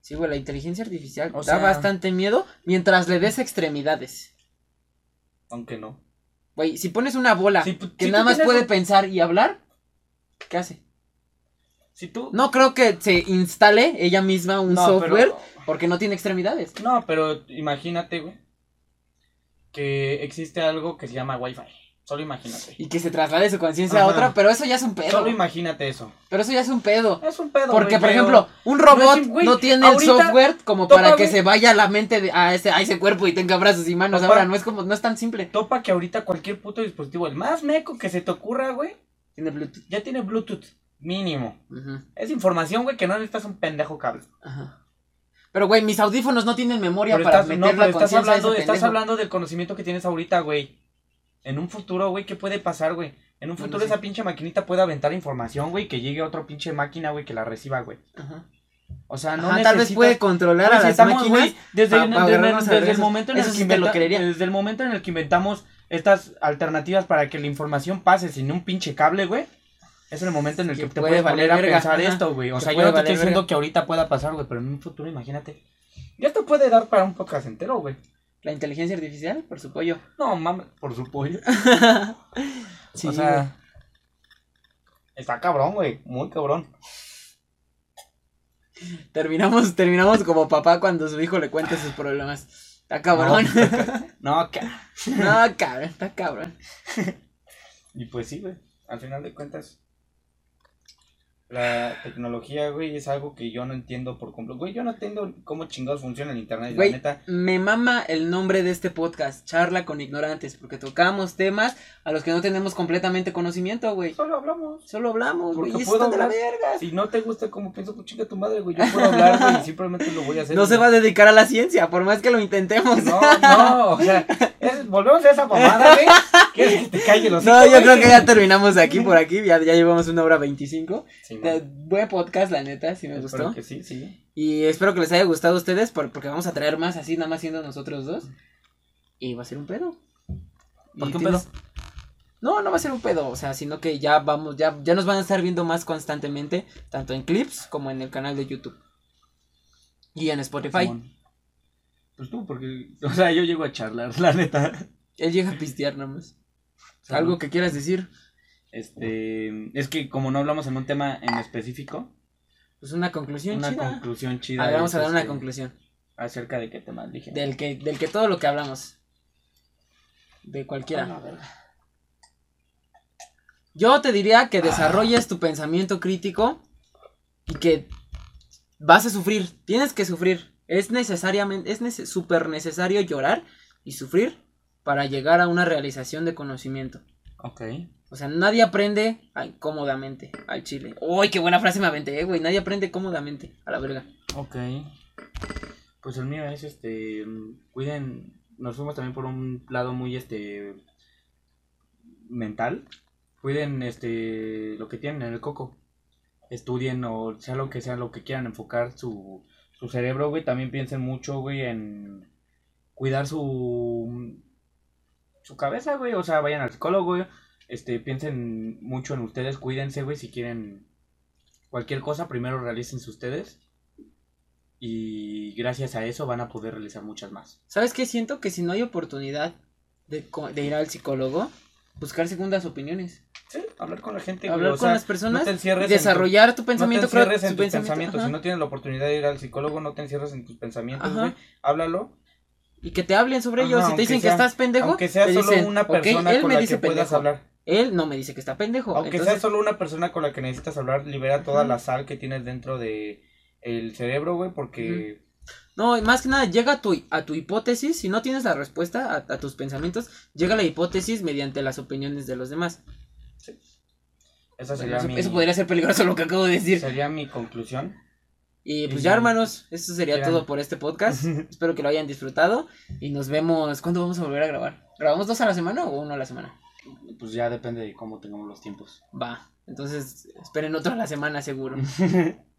A: Sí, güey, la inteligencia artificial
B: O
A: da
B: sea-
A: bastante miedo mientras le des extremidades.
B: Aunque no.
A: Güey, si pones una bola
B: Si
A: que
B: si
A: nada más puede
B: un-
A: pensar y hablar, ¿qué hace?
B: Si tú.
A: No creo que se instale ella misma un
B: No, pero-
A: software porque no tiene extremidades.
B: No, pero imagínate, güey. Que existe algo que se llama Wi-Fi. Solo imagínate.
A: Y que se traslade su conciencia a otra, pero eso ya es un pedo.
B: Solo imagínate eso.
A: Pero eso ya es un pedo.
B: Es un pedo.
A: Porque,
B: güey,
A: por ejemplo, un robot
B: no es- güey,
A: no tiene el software como
B: topa,
A: para que
B: güey.
A: se vaya a la mente de, a, ese, a ese cuerpo y tenga brazos y manos. Ahora no es como, no es tan simple.
B: Topa que ahorita cualquier puto dispositivo, el más meco que se te ocurra, güey,
A: Tiene Bluetooth.
B: ya tiene Bluetooth. Mínimo. Es información, güey, que no necesitas un pendejo cable.
A: ajá. Pero, güey, mis audífonos no tienen memoria
B: Pero
A: para
B: estás,
A: meter
B: no,
A: la
B: estás hablando, estás hablando del conocimiento que tienes ahorita, güey. En un futuro, güey, ¿qué puede pasar, güey? En un
A: Bueno,
B: futuro
A: sí.
B: esa pinche maquinita puede aventar información, güey, que llegue a otra pinche máquina, güey, que la reciba, güey.
A: Ajá.
B: O sea, no
A: Ajá, tal vez
B: necesitas-
A: puede controlar a las
B: estamos,
A: máquinas.
B: desde,
A: pa-
B: el-
A: pa
B: desde-
A: agarrarnos a
B: desde el
A: vergazos.
B: momento en el que
A: sí
B: inventa- desde el momento en el que inventamos estas alternativas para que la información pase sin un pinche cable, güey. Es el momento en el
A: Que
B: te
A: puede
B: puedes
A: valer
B: a pensar
A: ajá.
B: esto, güey. O sea, yo no te estoy diciendo
A: verga.
B: que ahorita pueda pasar, güey, pero en un futuro, imagínate. Ya te puede dar para un podcast entero, güey.
A: La inteligencia artificial, por su pollo.
B: No, mames, por su pollo.
A: Sí,
B: o sea, está cabrón, güey, muy cabrón.
A: Terminamos, terminamos como papá cuando su hijo le cuenta sus problemas. Está cabrón.
B: No, ca-
A: No, cabrón, está cabrón.
B: Y pues sí, güey. Al final de cuentas, la tecnología, güey, es algo que yo no entiendo por completo. Güey, yo no entiendo cómo chingados funciona el internet.
A: Güey,
B: la neta,
A: me mama el nombre de este podcast, Charla con Ignorantes, porque tocamos temas a los que no tenemos completamente conocimiento, güey.
B: solo hablamos.
A: Solo hablamos, güey,
B: Porque
A: y eso
B: puedo
A: de la verga.
B: Si no te gusta cómo pienso, pues chinga tu madre, güey. Yo puedo hablar, güey, y simplemente lo voy a hacer.
A: No se va
B: güey.
A: a dedicar a la ciencia, por más que lo intentemos.
B: No, no, o sea, es- volvemos a esa pomada, güey. ¿Quieres que te calle los
A: No, yo creo que ya terminamos de aquí por aquí, ya, ya llevamos una hora veinticinco.
B: Sí.
A: Buen podcast, la neta, sí me
B: Espero
A: gustó.
B: que sí, sí.
A: Y espero que les haya gustado a ustedes, por- porque vamos a traer más así, nada más siendo nosotros dos. Y va a ser un pedo.
B: ¿Por qué un
A: tienes- No, no va a ser un pedo, o sea, sino que ya vamos, ya, ya nos van a estar viendo más constantemente, tanto en clips como en el canal de YouTube. Y en Spotify.
B: Simón. Pues tú, porque, o sea, yo llego a charlar, la neta.
A: Él llega a pistear nomás.
B: Salud.
A: ¿Algo que quieras decir?
B: Este, es que como no hablamos en un tema en específico,
A: Pues una conclusión
B: una
A: chida.
B: conclusión
A: A
B: chida.
A: ver, vamos a dar una
B: este,
A: conclusión.
B: Acerca de qué tema dije.
A: Del que, del que todo lo que hablamos. De cualquiera.
B: Ah, no.
A: Yo te diría que desarrolles tu pensamiento crítico y que vas a sufrir, tienes que sufrir. Es necesariamente, es nece- súper necesario llorar y sufrir para llegar a una realización de conocimiento.
B: Ok.
A: O sea, nadie aprende cómodamente al chile. Uy, qué buena frase me aventé, güey. Nadie aprende cómodamente, a la verga.
B: Ok. Pues el mío es este. Cuiden. Nos fuimos también por un lado muy este. mental. Cuiden este. lo que tienen en el coco. Estudien o sea lo que sea lo que quieran enfocar su, su cerebro, güey. También piensen mucho, güey, en cuidar su. su cabeza, güey. O sea, vayan al psicólogo, güey. Este, piensen mucho en ustedes, cuídense, güey, si quieren cualquier cosa, primero realícense ustedes. Y gracias a eso van a poder realizar muchas más.
A: ¿Sabes qué? Siento que si no hay oportunidad de, co- de ir al psicólogo, buscar segundas opiniones.
B: Sí, hablar con la gente,
A: Hablar con las personas
B: no te
A: desarrollar tu
B: en tu, no te
A: pensamiento. creo-
B: encierres en
A: tu
B: tus
A: pensamiento,
B: pensamientos.
A: ajá.
B: Si no tienes la oportunidad de ir al psicólogo, no te encierres en tus pensamientos,
A: Ajá.
B: güey. Háblalo.
A: Y que te hablen sobre ellos. Si te dicen
B: sea-
A: que estás pendejo,
B: Aunque sea
A: te
B: solo
A: dicen,
B: una
A: "Ok,
B: persona
A: él
B: con
A: me
B: la
A: dice
B: que puedas
A: pendejo".
B: hablar.
A: Él no me dice que está pendejo.
B: Aunque
A: Entonces,
B: sea solo una persona con la que necesitas hablar, libera toda la sal que tienes dentro de el cerebro, güey, porque
A: No, y más que nada, llega a tu, a tu hipótesis. Si no tienes la respuesta a, a tus pensamientos, llega la hipótesis mediante las opiniones de los demás.
B: sería
A: eso,
B: mi
A: eso podría ser peligroso lo que acabo de decir.
B: sería mi conclusión.
A: Y pues
B: Y-
A: ya, hermanos, eso sería todo por este podcast. Espero que lo hayan disfrutado. Y nos vemos. ¿Cuándo vamos a volver a grabar? ¿Grabamos dos a la semana o uno a la semana?
B: Pues ya depende de cómo tengamos los tiempos.
A: Va. Entonces, esperen otro a la semana, seguro.